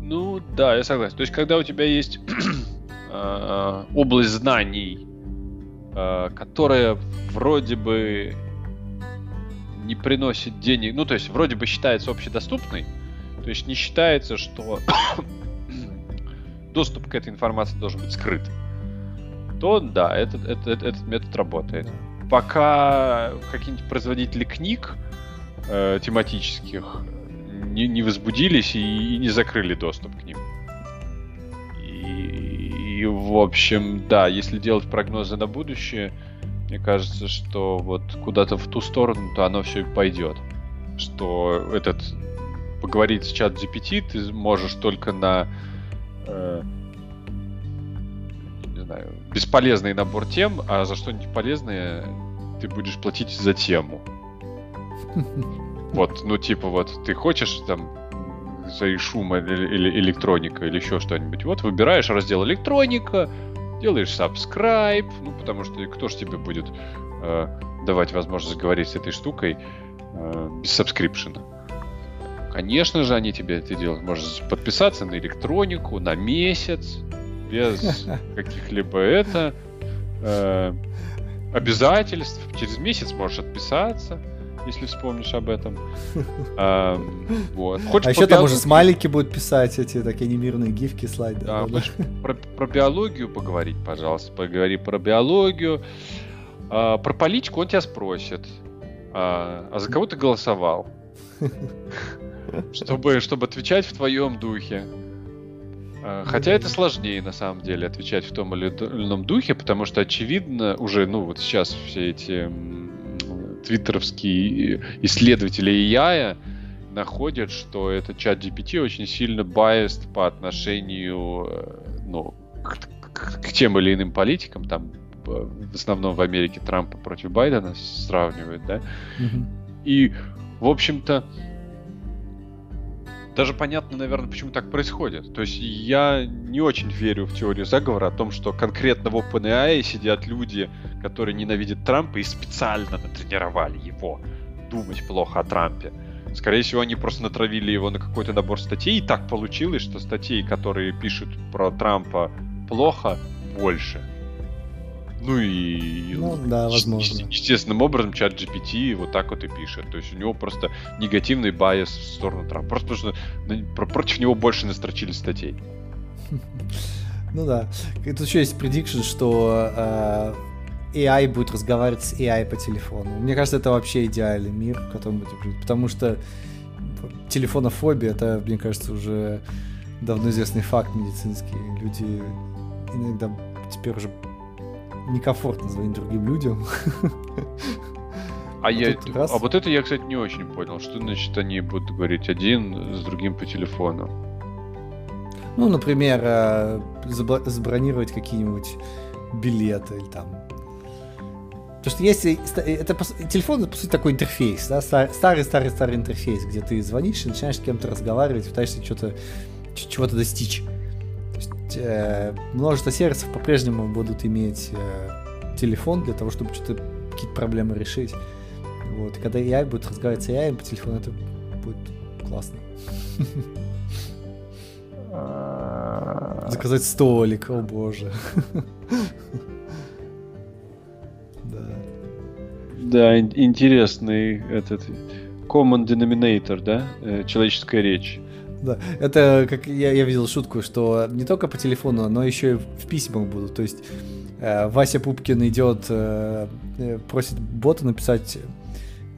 Ну, да, я согласен. То есть, когда у тебя есть э, область знаний, э, которая вроде бы не приносит денег, ну, то есть, вроде бы считается общедоступной, то есть не считается, что доступ к этой информации должен быть скрыт то да, этот, этот, этот метод работает. Пока какие-нибудь производители книг э, тематических не, не возбудились и, и не закрыли доступ к ним. И, и, в общем, да, если делать прогнозы на будущее, мне кажется, что вот куда-то в ту сторону, то оно все пойдет. Что этот поговорить с чат GPT ты можешь только на э, знаю, бесполезный набор тем, а за что-нибудь полезное ты будешь платить за тему. Вот, ну типа вот, ты хочешь там свои шумы или электроника или еще что-нибудь. Вот выбираешь раздел электроника, делаешь subscribe, ну потому что кто ж тебе будет э, давать возможность говорить с этой штукой э, без сабскрипшена. Конечно же, они тебе это делают. Можешь подписаться на электронику на месяц, без каких-либо это э, обязательств. Через месяц можешь отписаться, если вспомнишь об этом. А, вот. Хочешь а еще там уже смайлики будут писать, эти такие анимированные гифки слать. Да, да, про, про биологию поговорить, пожалуйста. Поговори про биологию. А, про политику он тебя спросит. А, а за кого ты голосовал? Чтобы, чтобы отвечать в твоем духе. А, хотя это сложнее, на самом деле, отвечать в том или ином духе, потому что, очевидно, уже, ну, вот сейчас все эти твиттеровские исследователи AI находят, что этот чат GPT очень сильно biased по отношению, э, ну, к, к, к тем или иным политикам, там, в основном в Америке Трампа против Байдена сравнивают, да, mm-hmm. и, в общем-то, даже понятно, наверное, почему так происходит. То есть я не очень верю в теорию заговора о том, что конкретно в OpenAI сидят люди, которые ненавидят Трампа и специально натренировали его думать плохо о Трампе. Скорее всего, они просто натравили его на какой-то набор статей, и так получилось, что статей, которые пишут про Трампа плохо, больше. Ну и ну, да, возможно. естественным образом чат GPT вот так вот и пишет. То есть у него просто негативный байс в сторону Трампа. Просто потому что против него больше настрочили статей. Ну да. Тут еще есть предикшн, что э, AI будет разговаривать с AI по телефону. Мне кажется, это вообще идеальный мир, в котором будет жить. Потому что телефонофобия, это, мне кажется, уже давно известный факт медицинский. Люди иногда теперь уже некомфортно звонить другим людям. А, а, я, раз... а вот это я, кстати, не очень понял. Что значит они будут говорить один с другим по телефону? Ну, например, э, забронировать какие-нибудь билеты или там Потому что если это телефон, это по сути такой интерфейс, да, старый, старый, старый интерфейс, где ты звонишь и начинаешь с кем-то разговаривать, пытаешься что-то, чего-то достичь. То есть, э, множество сервисов по-прежнему будут иметь э, телефон для того, чтобы что-то какие-то проблемы решить. Вот. И когда AI будет разговаривать с AI по телефону, это будет классно. Заказать столик, о боже. Да, интересный этот common denominator, да, э, человеческая речь. Да, это как я, я видел шутку, что не только по телефону, но еще и в письмах будут. То есть э, Вася Пупкин идет, э, э просит бота написать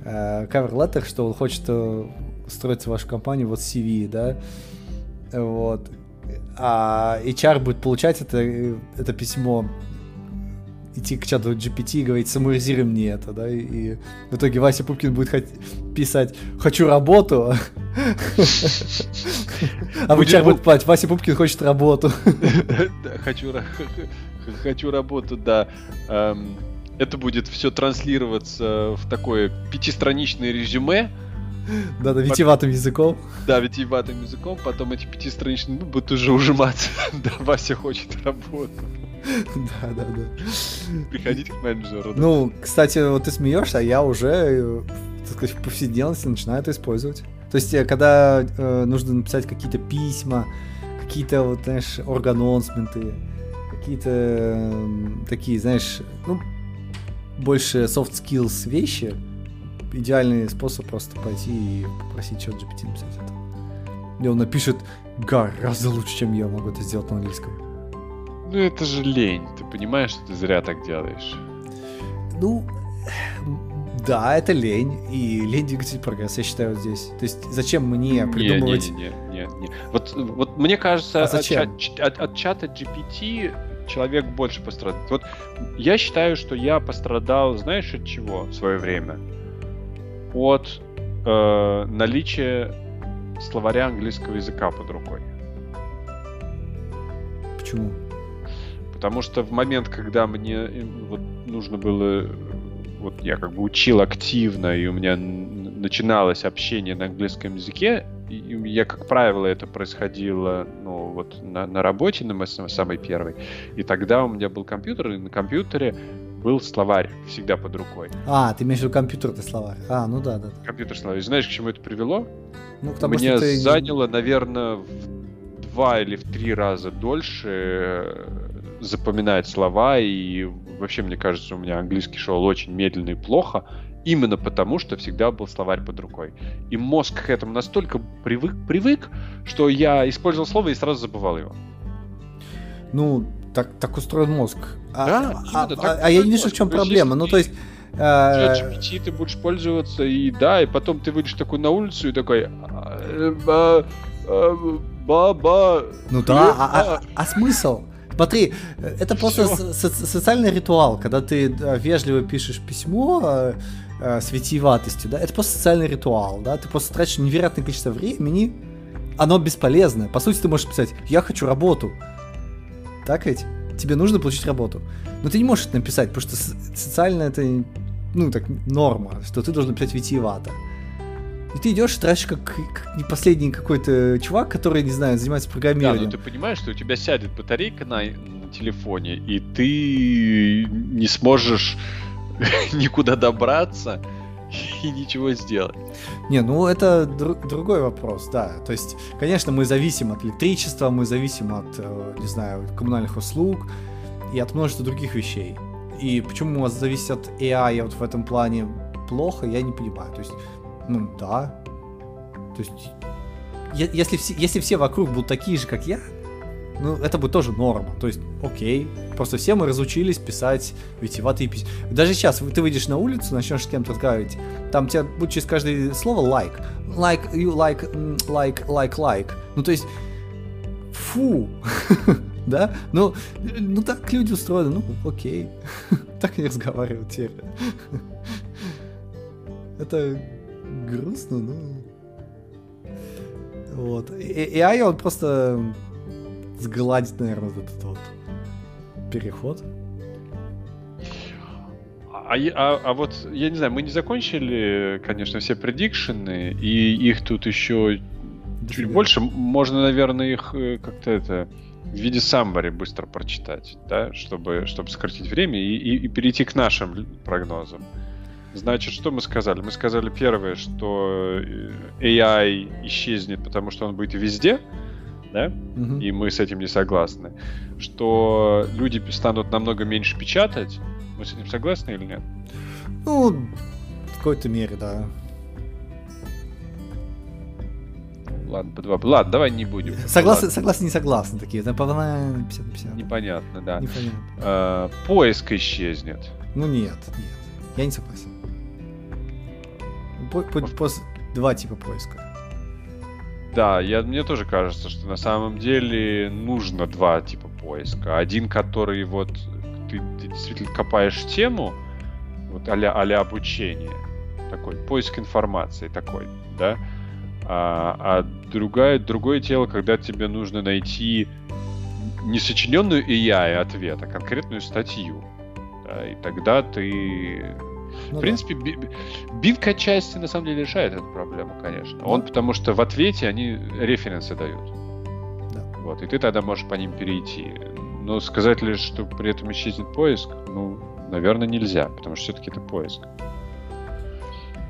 э, cover что он хочет э, строить вашу компанию, вот CV, да, вот. А HR будет получать это, э, это письмо идти к чату GPT и говорить, самуризируй мне это, да, и, в итоге Вася Пупкин будет писать «хочу работу», а в чат будет платить «Вася Пупкин хочет работу». Хочу работу, да. Эм, это будет все транслироваться в такое пятистраничное резюме, да, да, витиеватым языком. Да, витиеватым языком, потом эти пятистраничные ну, будут уже ужиматься. да, Вася хочет работу. Да, да, да. Приходить к менеджеру. Ну, кстати, вот ты смеешься, а я уже, так сказать, в повседневности начинаю это использовать. То есть, э, когда э, нужно написать какие-то письма, какие-то, вот, знаешь, органонсменты, какие-то э, такие, знаешь, ну, больше soft skills вещи, идеальный способ просто пойти и попросить чат GPT написать это. И он напишет гораздо лучше, чем я могу это сделать на английском. Ну это же лень, ты понимаешь, что ты зря так делаешь? Ну, да, это лень, и лень двигатель прогресса, я считаю, здесь. То есть зачем мне придумывать... Нет, нет, нет, нет. Вот, вот мне кажется, а зачем? От, от, от чата GPT человек больше пострадает. Вот я считаю, что я пострадал, знаешь, от чего в свое время? От э, наличия словаря английского языка под рукой. Почему? Потому что в момент, когда мне э, вот нужно было, вот я как бы учил активно, и у меня начиналось общение на английском языке, и я, как правило, это происходило, ну, вот на, на работе, на самой первой, и тогда у меня был компьютер, и на компьютере был словарь всегда под рукой. А, ты имеешь в виду компьютерный словарь. А, ну да, да. да. Компьютер словарь. Знаешь, к чему это привело? Ну, потому Мне что ты... заняло, наверное, в два или в три раза дольше запоминать слова, и вообще, мне кажется, у меня английский шел очень медленно и плохо, именно потому, что всегда был словарь под рукой. И мозг к этому настолько привык, привык что я использовал слово и сразу забывал его. Ну, так, так устроен мозг. А, да, а, а, а я не вижу, в чем проблема. Ну, то есть... Э, GPT ты будешь пользоваться, и да, и потом ты выйдешь такой на улицу и такой... «А, э, баба... Ну да, а, а, а смысл? Смотри, это просто со- социальный ритуал, когда ты вежливо пишешь письмо э, э, с витиеватостью, да, это просто социальный ритуал, да, ты просто тратишь невероятное количество времени, оно бесполезное. По сути, ты можешь писать, я хочу работу. Так ведь? Тебе нужно получить работу. Но ты не можешь это написать, потому что социально это, ну, так, норма, что ты должен писать витиевато. И ты идешь и тратишь как, как не последний какой-то чувак, который, не знаю, занимается программированием. Да, но ты понимаешь, что у тебя сядет батарейка на, на телефоне, и ты не сможешь никуда добраться и ничего сделать. Не, ну это дру- другой вопрос, да. То есть, конечно, мы зависим от электричества, мы зависим от, э, не знаю, коммунальных услуг и от множества других вещей. И почему у вас зависит от AI вот в этом плане плохо, я не понимаю. То есть ну да. То есть, если все, если все вокруг будут такие же, как я, ну, это будет тоже норма. То есть, окей. Просто все мы разучились писать витиеватые письма. Даже сейчас ты выйдешь на улицу, начнешь с кем-то разговаривать, там тебя будет через каждое слово like. Like, you like, like, like, like. Ну, то есть, фу. да? Ну, ну, так люди устроены, ну, окей. так они разговаривают теперь. это грустно, ну... Вот. И AI, он просто сгладить, наверное, вот этот вот переход. А, а, а вот, я не знаю, мы не закончили, конечно, все предикшены, и их тут еще Дофига. чуть больше. Можно, наверное, их э, как-то это в виде самбари быстро прочитать, да, чтобы, чтобы сократить время и, и, и перейти к нашим прогнозам. Значит, что мы сказали? Мы сказали первое, что э, AI исчезнет, потому что он будет везде, да, угу. и мы с этим не согласны. Что люди станут намного меньше печатать, мы с этим согласны или нет? Ну, в какой-то мере, да. Ладно, по два. Ладно, давай не будем. Согласны, согласны, не согласны такие. Да, 50 50. Непонятно, да. Непонятно. А, поиск исчезнет. Ну нет, нет. Я не согласен. По, по, по, два типа поиска. Да, я, мне тоже кажется, что на самом деле нужно два типа поиска. Один, который вот ты, ты действительно копаешь тему, вот а-ля, а обучение, такой, поиск информации такой, да, а, а другая, другое тело, когда тебе нужно найти не сочиненную AI ответ, а конкретную статью. Да, и тогда ты... Ну, в принципе, да. Бинг отчасти на самом деле решает эту проблему, конечно. Он потому что в ответе они референсы дают. Да. Вот, и ты тогда можешь по ним перейти. Но сказать ли, что при этом исчезнет поиск, ну, наверное, нельзя, потому что все-таки это поиск.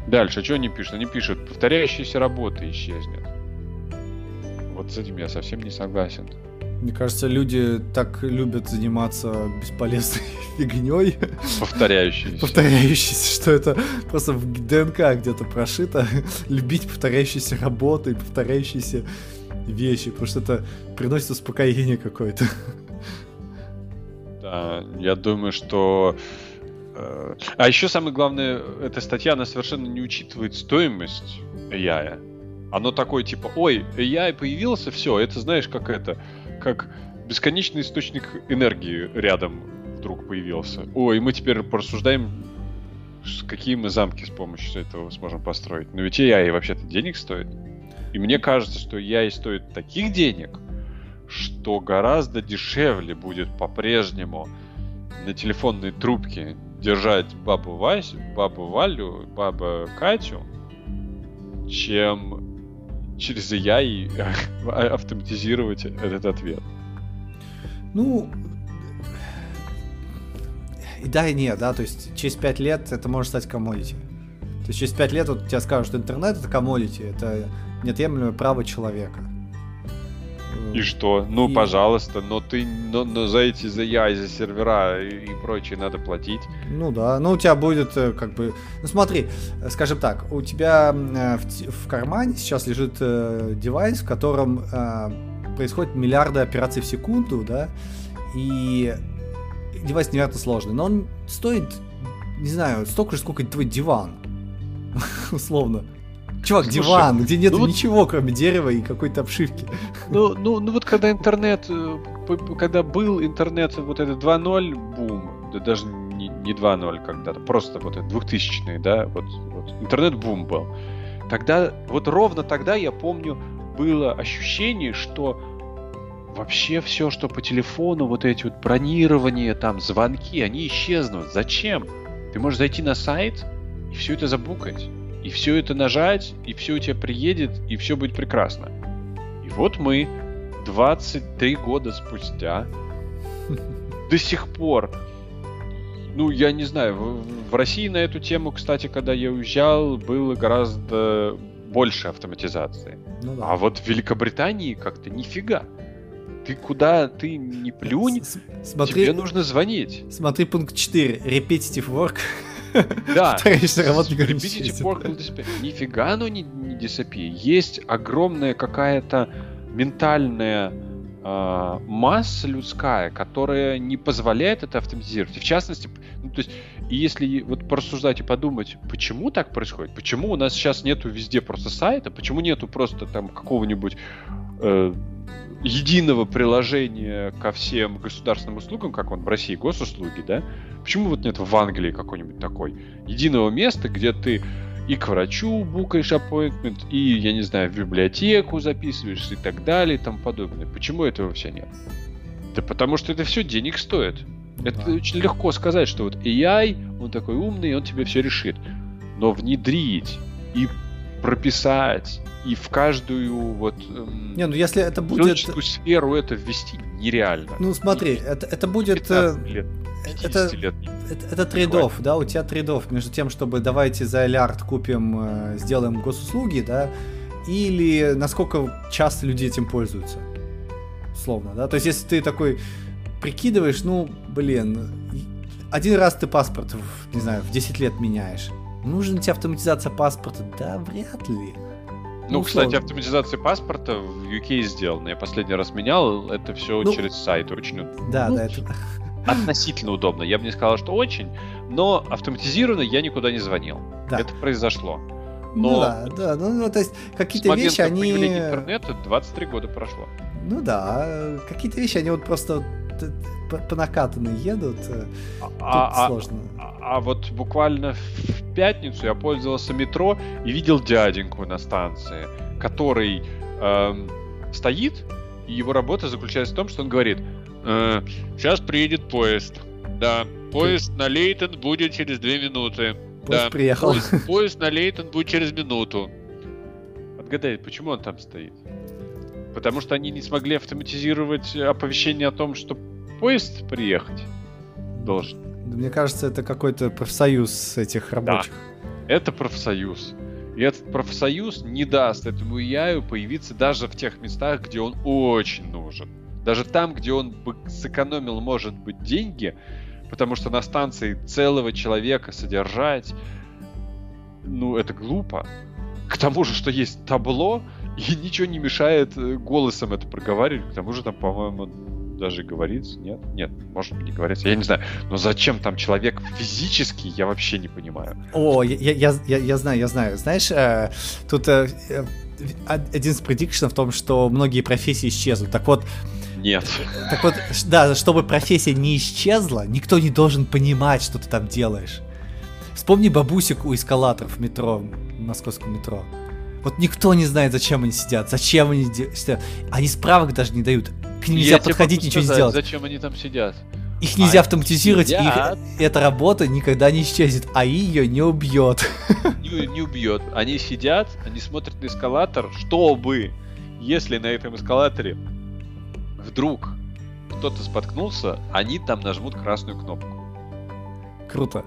Дальше, что они пишут? Они пишут, повторяющиеся работы исчезнет. Вот с этим я совсем не согласен. Мне кажется, люди так любят заниматься бесполезной фигней. Повторяющейся. Повторяющейся, что это просто в ДНК где-то прошито. Любить повторяющиеся работы и повторяющиеся вещи, потому что это приносит успокоение какое-то. Да, я думаю, что... Э, а еще самое главное, эта статья, она совершенно не учитывает стоимость AI. Оно такое, типа, ой, AI появился, все, это знаешь, как это, как бесконечный источник энергии рядом вдруг появился. Ой, мы теперь порассуждаем, какие мы замки с помощью этого сможем построить. Но ведь AI вообще-то денег стоит. И мне кажется, что AI стоит таких денег, что гораздо дешевле будет по-прежнему на телефонной трубке держать бабу Васю, бабу Валю, бабу Катю, чем через AI автоматизировать этот ответ. Ну, и да, и нет, да, то есть через 5 лет это может стать комодити. То есть через 5 лет вот тебе скажут, что интернет это комодити, это неотъемлемое право человека. И что? Ну, и... пожалуйста, но ты, но, но за эти, за я, за сервера и, и прочее надо платить. Ну да, ну у тебя будет э, как бы, ну смотри, э, скажем так, у тебя э, в, в кармане сейчас лежит э, девайс, в котором э, происходит миллиарды операций в секунду, да, и девайс невероятно сложный, но он стоит, не знаю, столько же, сколько твой диван, условно. Чувак, Слушай, диван, где нет ну ничего, кроме дерева и какой-то обшивки. Ну, ну, ну вот когда интернет, э, когда был интернет, вот этот 2.0 бум, да даже не, не 2.0 когда-то, просто вот этот 2000 да, вот, вот интернет бум был. Тогда, вот ровно тогда, я помню, было ощущение, что вообще все, что по телефону, вот эти вот бронирования, там, звонки, они исчезнут. Зачем? Ты можешь зайти на сайт и все это забукать и все это нажать, и все у тебя приедет, и все будет прекрасно. И вот мы 23 года спустя до сих пор ну, я не знаю, в, в России на эту тему, кстати, когда я уезжал, было гораздо больше автоматизации. Ну, да. А вот в Великобритании как-то нифига. Ты куда, ты не плюнь, смотри, тебе нужно звонить. Смотри пункт 4. Repetitive work. Да. Стараешься работать Нифига оно не, не дисапи. Есть огромная какая-то ментальная э, масса людская, которая не позволяет это автоматизировать. И в частности, ну, то есть, если вот порассуждать и подумать, почему так происходит, почему у нас сейчас нету везде просто сайта, почему нету просто там какого-нибудь э, единого приложения ко всем государственным услугам, как он в России госуслуги, да? Почему вот нет в Англии какой-нибудь такой единого места, где ты и к врачу букаешь appointment, и, я не знаю, в библиотеку записываешься и так далее и тому подобное. Почему этого все нет? Да потому что это все денег стоит. Это Да. очень легко сказать, что вот AI, он такой умный, он тебе все решит. Но внедрить и прописать, и в каждую вот эм, Не, ну если это будет... сферу это ввести нереально. Ну смотри, это, это будет... 15 э, лет, это- 50 лет. Это, это трейдов, да, у тебя трейдов между тем, чтобы давайте за лярд купим, э, сделаем госуслуги, да, или насколько часто люди этим пользуются, условно, да, то есть если ты такой прикидываешь, ну, блин, и- один раз ты паспорт, в, не знаю, в 10 лет меняешь, нужна тебе автоматизация паспорта? Да, вряд ли. Ну, ну, кстати, автоматизация паспорта в UK сделана. Я последний раз менял, это все Ну, через сайт очень у- Да, Ну, да, это... относительно удобно. Я бы не сказал, что очень, но автоматизированно я никуда не звонил. Да. Это произошло. Ну но- да, да, ну, ну, то есть С какие-то вещи, они... появления интернета 23 года прошло. Ну да, какие-то вещи, они вот просто по, по накатанной едут, э, А, тут а- сложно. а- а вот буквально в пятницу я пользовался метро и видел дяденьку на станции, который эм, стоит, и его работа заключается в том, что он говорит, сейчас приедет поезд. Да, поезд на Лейтон будет через две минуты. Поезд да, приехал. Поезд, поезд на Лейтон будет через минуту. Отгадай, почему он там стоит? Потому что они не смогли автоматизировать оповещение о том, что поезд приехать должен. Мне кажется, это какой-то профсоюз этих рабочих. Это профсоюз. И этот профсоюз не даст этому яю появиться даже в тех местах, где он очень нужен. Даже там, где он бы сэкономил, может быть, деньги, потому что на станции целого человека содержать, ну, это глупо. К тому же, что есть табло, и ничего не мешает э, голосом это проговаривать. К тому же там, по-моему, даже говорится. Нет? Нет, может не говорится. Я не знаю. Но зачем там человек физически, я вообще не понимаю. О, я, я, я, я- знаю, я знаю. Знаешь, э, тут э, э, один из предикшенов в том, что многие профессии исчезнут. Так вот, Нет. так вот, да, чтобы профессия не исчезла, никто не должен понимать, что ты там делаешь. Вспомни бабусек у эскалаторов в метро, в московском метро. Вот никто не знает, зачем они сидят, зачем они сидят. Они справок даже не дают. К ним нельзя Я подходить, ничего не сказать, сделать. Зачем они там сидят? Их нельзя Они автоматизировать, и сидят. эта работа никогда не исчезнет, а ее не убьет. Не, не убьет. Они сидят, они смотрят на эскалатор, чтобы, если на этом эскалаторе вдруг кто-то споткнулся, они там нажмут красную кнопку. Круто.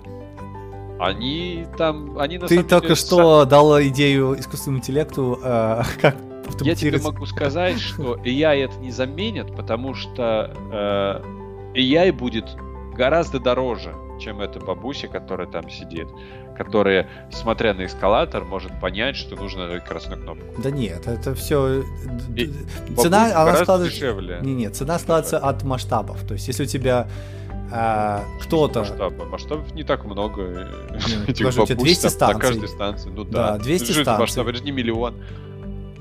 Они там, они на Ты только деле что дал идею искусственному интеллекту, э, как Я тебе могу сказать, что AI это не заменит, потому что э, AI будет гораздо дороже, чем эта бабуся, которая там сидит, которая, смотря на эскалатор, может понять, что нужно нажать красную кнопку. Да нет, это все... И Цена, она складывается... дешевле. Не, нет, цена складывается от масштабов. То есть, если у тебя э, кто-то... Масштабы. Масштабов не так много. э, Не, этих подожди, у тебя бабусь 200 там станций. На каждой станции. Ну да. Да, 200 Что это станций. масштаб? Это же не миллион.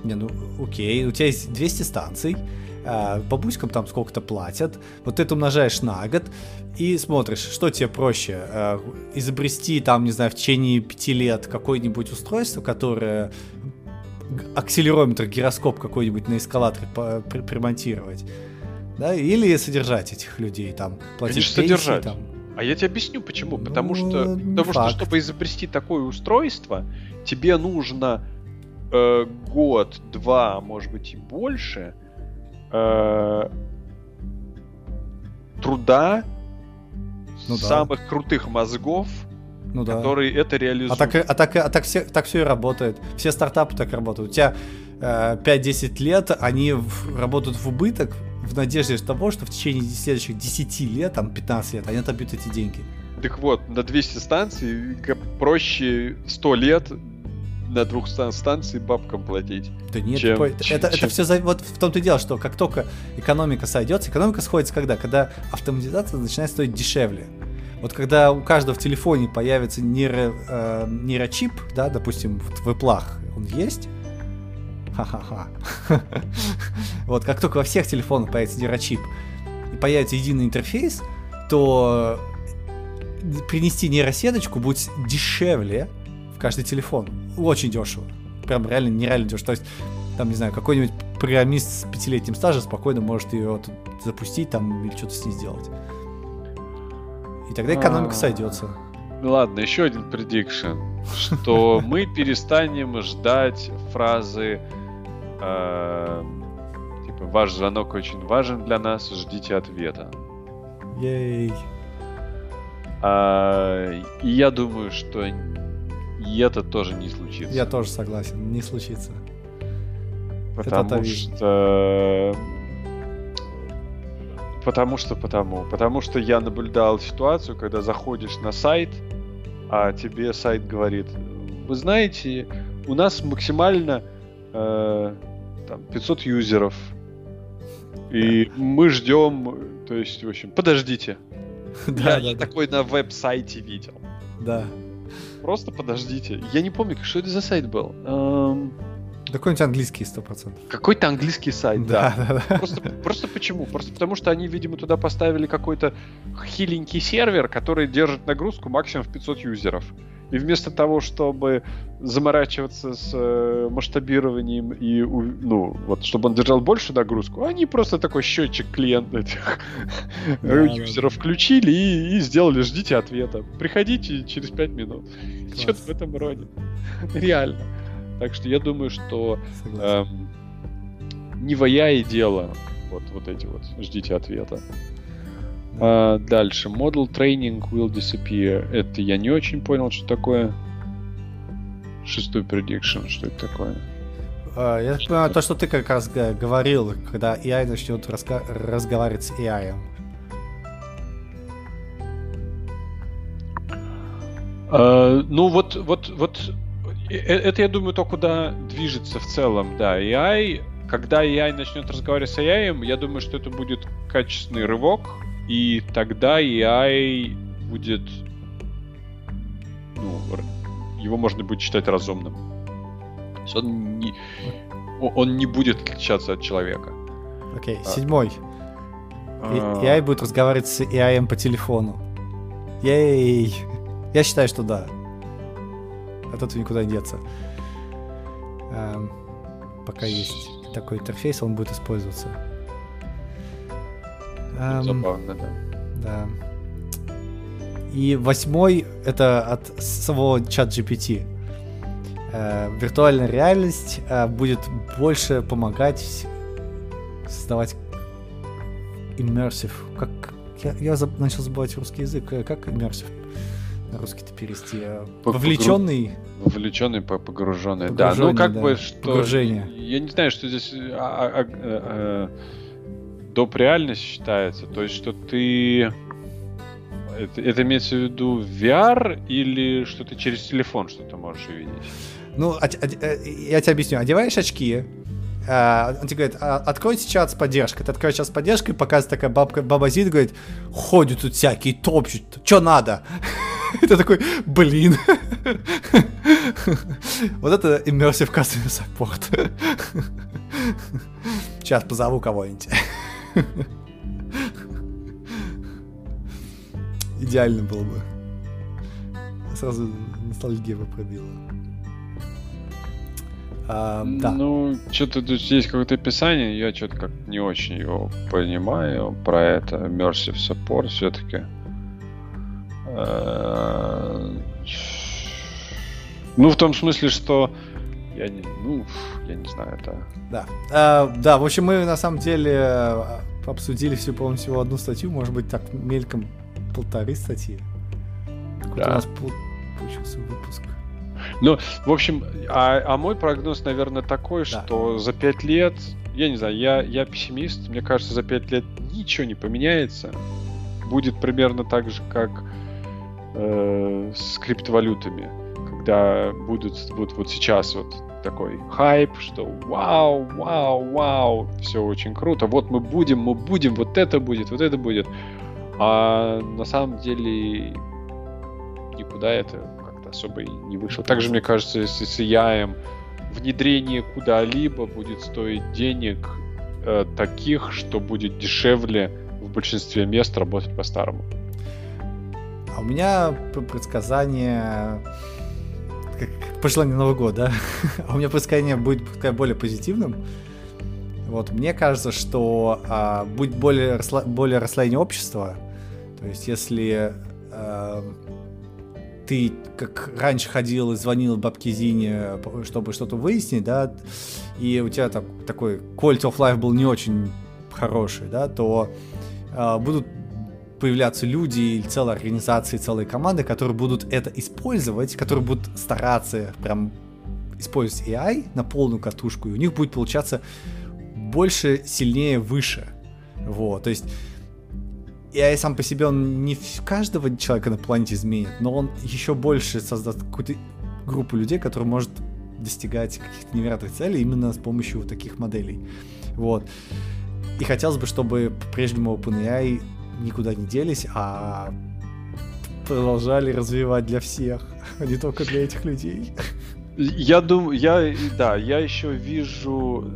Не, ну окей, у тебя есть 200 станций, э, бабуськам там сколько-то платят, вот ты это умножаешь на год и смотришь, что тебе проще, э, изобрести там, не знаю, в течение пяти лет какое-нибудь устройство, которое акселерометр, гироскоп какой-нибудь на эскалаторе примонтировать, да, или содержать этих людей, там, платить Конечно, пенсии, содержать. там. А я тебе объясню почему. Ну, потому что, потому что чтобы изобрести такое устройство, тебе нужно э, год, два, может быть и больше э, труда Ну да. самых крутых мозгов, Ну да. которые это реализуют. А так, а так, а так, все, так все и работает. Все стартапы так работают. У тебя э, 5-10 лет, они в- работают в убыток в надежде того, что в течение следующих 10 лет, там 15 лет, они отобьют эти деньги. Так вот, на 200 станций проще 100 лет на двух стан- станций бабкам платить. Да нет, Чем- такой- чем- это, это чем- все вот в том-то и дело, что как только экономика сойдется, экономика сходится когда? Когда автоматизация начинает стоить дешевле. Вот когда у каждого в телефоне появится нейро, э, нейрочип, да, допустим, вот в Apple он есть, ха-ха-ха. Вот как только во всех телефонах появится нейрочип и появится единый интерфейс, то принести нейросеточку будет дешевле в каждый телефон. Очень дешево. Прям реально нереально дешево. То есть, там, не знаю, какой-нибудь программист с пятилетним стажем спокойно может ее запустить там или что-то с ней сделать. И тогда экономика А. сойдется. Ладно, еще один предикшн, что мы перестанем ждать фразы типа ваш звонок очень важен для нас, ждите ответа. Ей. А, и я думаю, что и это тоже не случится. Я тоже согласен, не случится. Потому это что... Потому что потому. Потому что я наблюдал ситуацию, когда заходишь на сайт, а тебе сайт говорит, вы знаете, у нас максимально э, там, 500 юзеров. И мы ждем, то есть, в общем, подождите. Да, я да, да. такой на веб-сайте видел. Да. Просто подождите. Я не помню, что это за сайт был. Эм, Да Какой-нибудь английский 100%. Какой-то английский сайт, да. Да, да, да. Просто, просто почему? Просто потому что они, видимо, туда поставили какой-то хиленький сервер, который держит нагрузку максимум в 500 юзеров. И вместо того, чтобы заморачиваться с э, масштабированием и, ну, вот, чтобы он держал большую нагрузку, они просто такой счетчик клиент этих Да, да, юзеров включили и, и сделали ждите ответа. Приходите через 5 минут. Что-то в этом роде. Реально. Так что я думаю, что. Эм, не воя и дело. Вот, вот эти вот. Ждите ответа. А, дальше. Model training will disappear. Это я не очень понял, что такое. Шестой prediction. Что это такое? А, Я так понимаю, то, что ты как раз говорил, когда AI начнет раска- разговаривать с AI. А, ну вот, вот, вот. э, э, Это, я думаю, то, куда движется в целом, да. AI, когда AI начнет разговаривать с AI, я думаю, что это будет качественный рывок, и тогда AI будет, ну, его можно будет считать разумным. То есть он не, он не будет отличаться от человека. Окей, А. седьмой. И- А, AI будет разговаривать с AI по телефону. Ей! Я считаю, что да. От этого никуда не деться. Эм, пока есть такой интерфейс, он будет использоваться. Эм, Забавно, да. Да. И восьмой это от самого чат GPT. Э, виртуальная реальность э, будет больше помогать создавать immersive. Как я, я заб- начал забывать русский язык. Э, Как immersive на русский-то перевести? Э, Вовлеченный. Вовлеченный, по- погруженный. Да, ну как да. бы что... Погружение. Я не знаю, что здесь а- а- а- э, доп. реальность считается. То есть, что ты... Это, это имеется в виду VR или что ты через телефон что-то можешь увидеть? Ну, оде- оде- э, я тебе объясню. Одеваешь очки, а, он тебе говорит, «А, откройте чат с поддержкой. Ты открываешь чат с поддержкой, показывает такая бабка, баба Зид, говорит, ходят тут всякие, топчут, что надо? И ты такой, блин. Вот это immersive customer support. Сейчас позову кого-нибудь. Идеально было бы. Сразу ностальгия бы пробила. А, да. Ну, что-то тут есть какое-то описание, я что-то как не очень его понимаю про это. Immersive Support все-таки. Ну, в том смысле, что я не, ну, я не знаю, это... Да. А, да, в общем, мы на самом деле э, обсудили всю, по-моему, всего одну статью, может быть, так мельком полторы статьи. Какой-то Да. у нас пол- получился выпуск. Ну, в общем, а, а мой прогноз, наверное, такой, что за пять лет, я не знаю, я, я пессимист, мне кажется, за пять лет ничего не поменяется. Будет примерно так же, как э, с криптовалютами, когда будут вот, вот сейчас вот такой хайп, что вау, вау, вау, все очень круто, вот мы будем, мы будем, вот это будет, вот это будет. А на самом деле никуда это как-то особо и не вышло. Также, мне кажется, если с AI внедрение куда-либо будет стоить денег э, таких, что будет дешевле в большинстве мест работать по-старому. А у меня предсказание как, пожелание Нового года, да? а у меня предсказание будет пускай более позитивным. Вот, мне кажется, что а, будет более, рассло... более расслоение общества. То есть, если а, ты как раньше ходил и звонил бабке Зине, чтобы что-то выяснить, да, и у тебя так, такой quality of life был не очень хороший, да, то а, будут появляться люди или целые организации, целые команды, которые будут это использовать, которые будут стараться прям использовать AI на полную катушку, и у них будет получаться больше, сильнее, выше. Вот, то есть AI сам по себе, он не каждого человека на планете изменит, но он еще больше создаст какую-то группу людей, которая может достигать каких-то невероятных целей именно с помощью вот таких моделей. Вот. И хотелось бы, чтобы по-прежнему OpenAI никуда не делись, а продолжали развивать для всех, а не только для этих людей. Я думаю, я, да, я еще вижу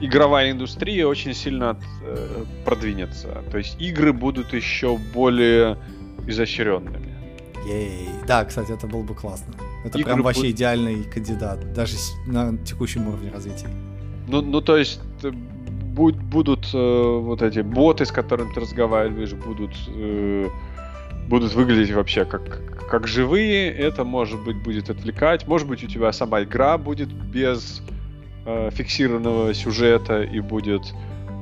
игровая индустрия очень сильно от, э, продвинется. То есть игры будут еще более изощренными. Ей. Да, кстати, это было бы классно. Это игры прям вообще буд... идеальный кандидат, даже на текущем уровне развития. Ну, ну то есть э, будь, будут э, вот эти боты, с которыми ты разговариваешь, будут э, будут выглядеть вообще как как живые. Это может быть будет отвлекать. Может быть у тебя сама игра будет без э, фиксированного сюжета и будет,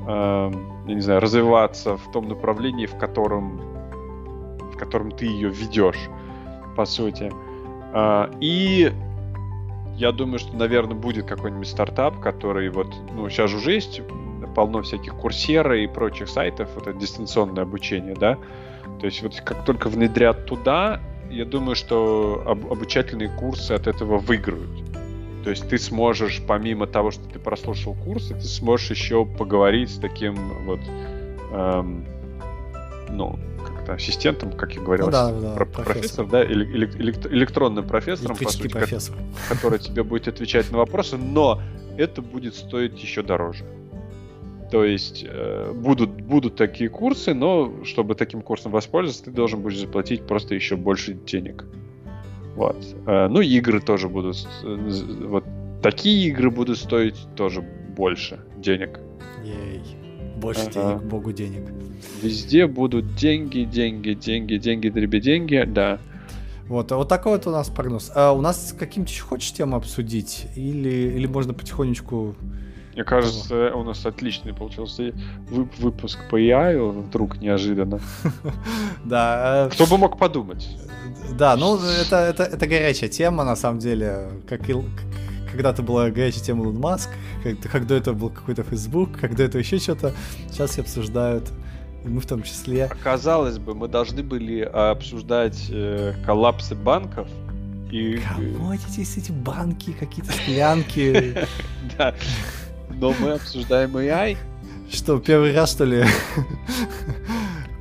э, я не знаю, развиваться в том направлении, в котором, в котором ты ее ведешь, по сути. Э, и я думаю, что, наверное, будет какой-нибудь стартап, который вот, ну, сейчас уже есть полно всяких курсера и прочих сайтов, вот это дистанционное обучение, да. То есть вот как только внедрят туда, я думаю, что об, обучательные курсы от этого выиграют. То есть ты сможешь, помимо того, что ты прослушал курсы, ты сможешь еще поговорить с таким вот, эм, ну, как-то ассистентом, как я говорил, ну, да, да, про- профессор. профессор, да, или, или, электронным профессором, по сути, профессор. который тебе будет отвечать на вопросы, но это будет стоить еще дороже. То есть э, будут, будут такие курсы, но чтобы таким курсом воспользоваться, ты должен будешь заплатить просто еще больше денег. Вот. Э, ну, игры тоже будут... Вот такие игры будут стоить тоже больше денег. Ей. Больше ага. денег, богу денег. Везде будут деньги, деньги, деньги, деньги, дреби, деньги, да. Вот, а вот такой вот у нас прогноз. А у нас каким-то хочешь тему обсудить? Или, или можно потихонечку... Мне кажется, у нас отличный получился выпуск по AI, вдруг неожиданно. Да. Э, Кто бы мог подумать? Да, ну это, это, это горячая тема, на самом деле. Как и, когда-то была горячая тема Илон Маск, как, как до этого был какой-то Facebook, как до этого еще что-то. Сейчас все обсуждают, и мы в том числе. Казалось бы, мы должны были обсуждать э, коллапсы банков, и... Кому эти, эти банки, какие-то склянки? Да, но мы обсуждаем AI. Что, первый раз, что ли,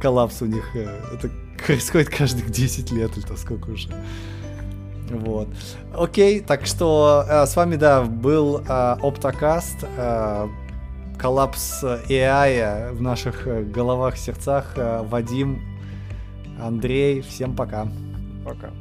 коллапс у них? Э, это происходит каждых 10 лет или то сколько уже. Вот. Окей, так что э, с вами, да, был э, Оптокаст, э, коллапс AI в наших э, головах, сердцах. Э, Вадим, Андрей, всем пока. Пока.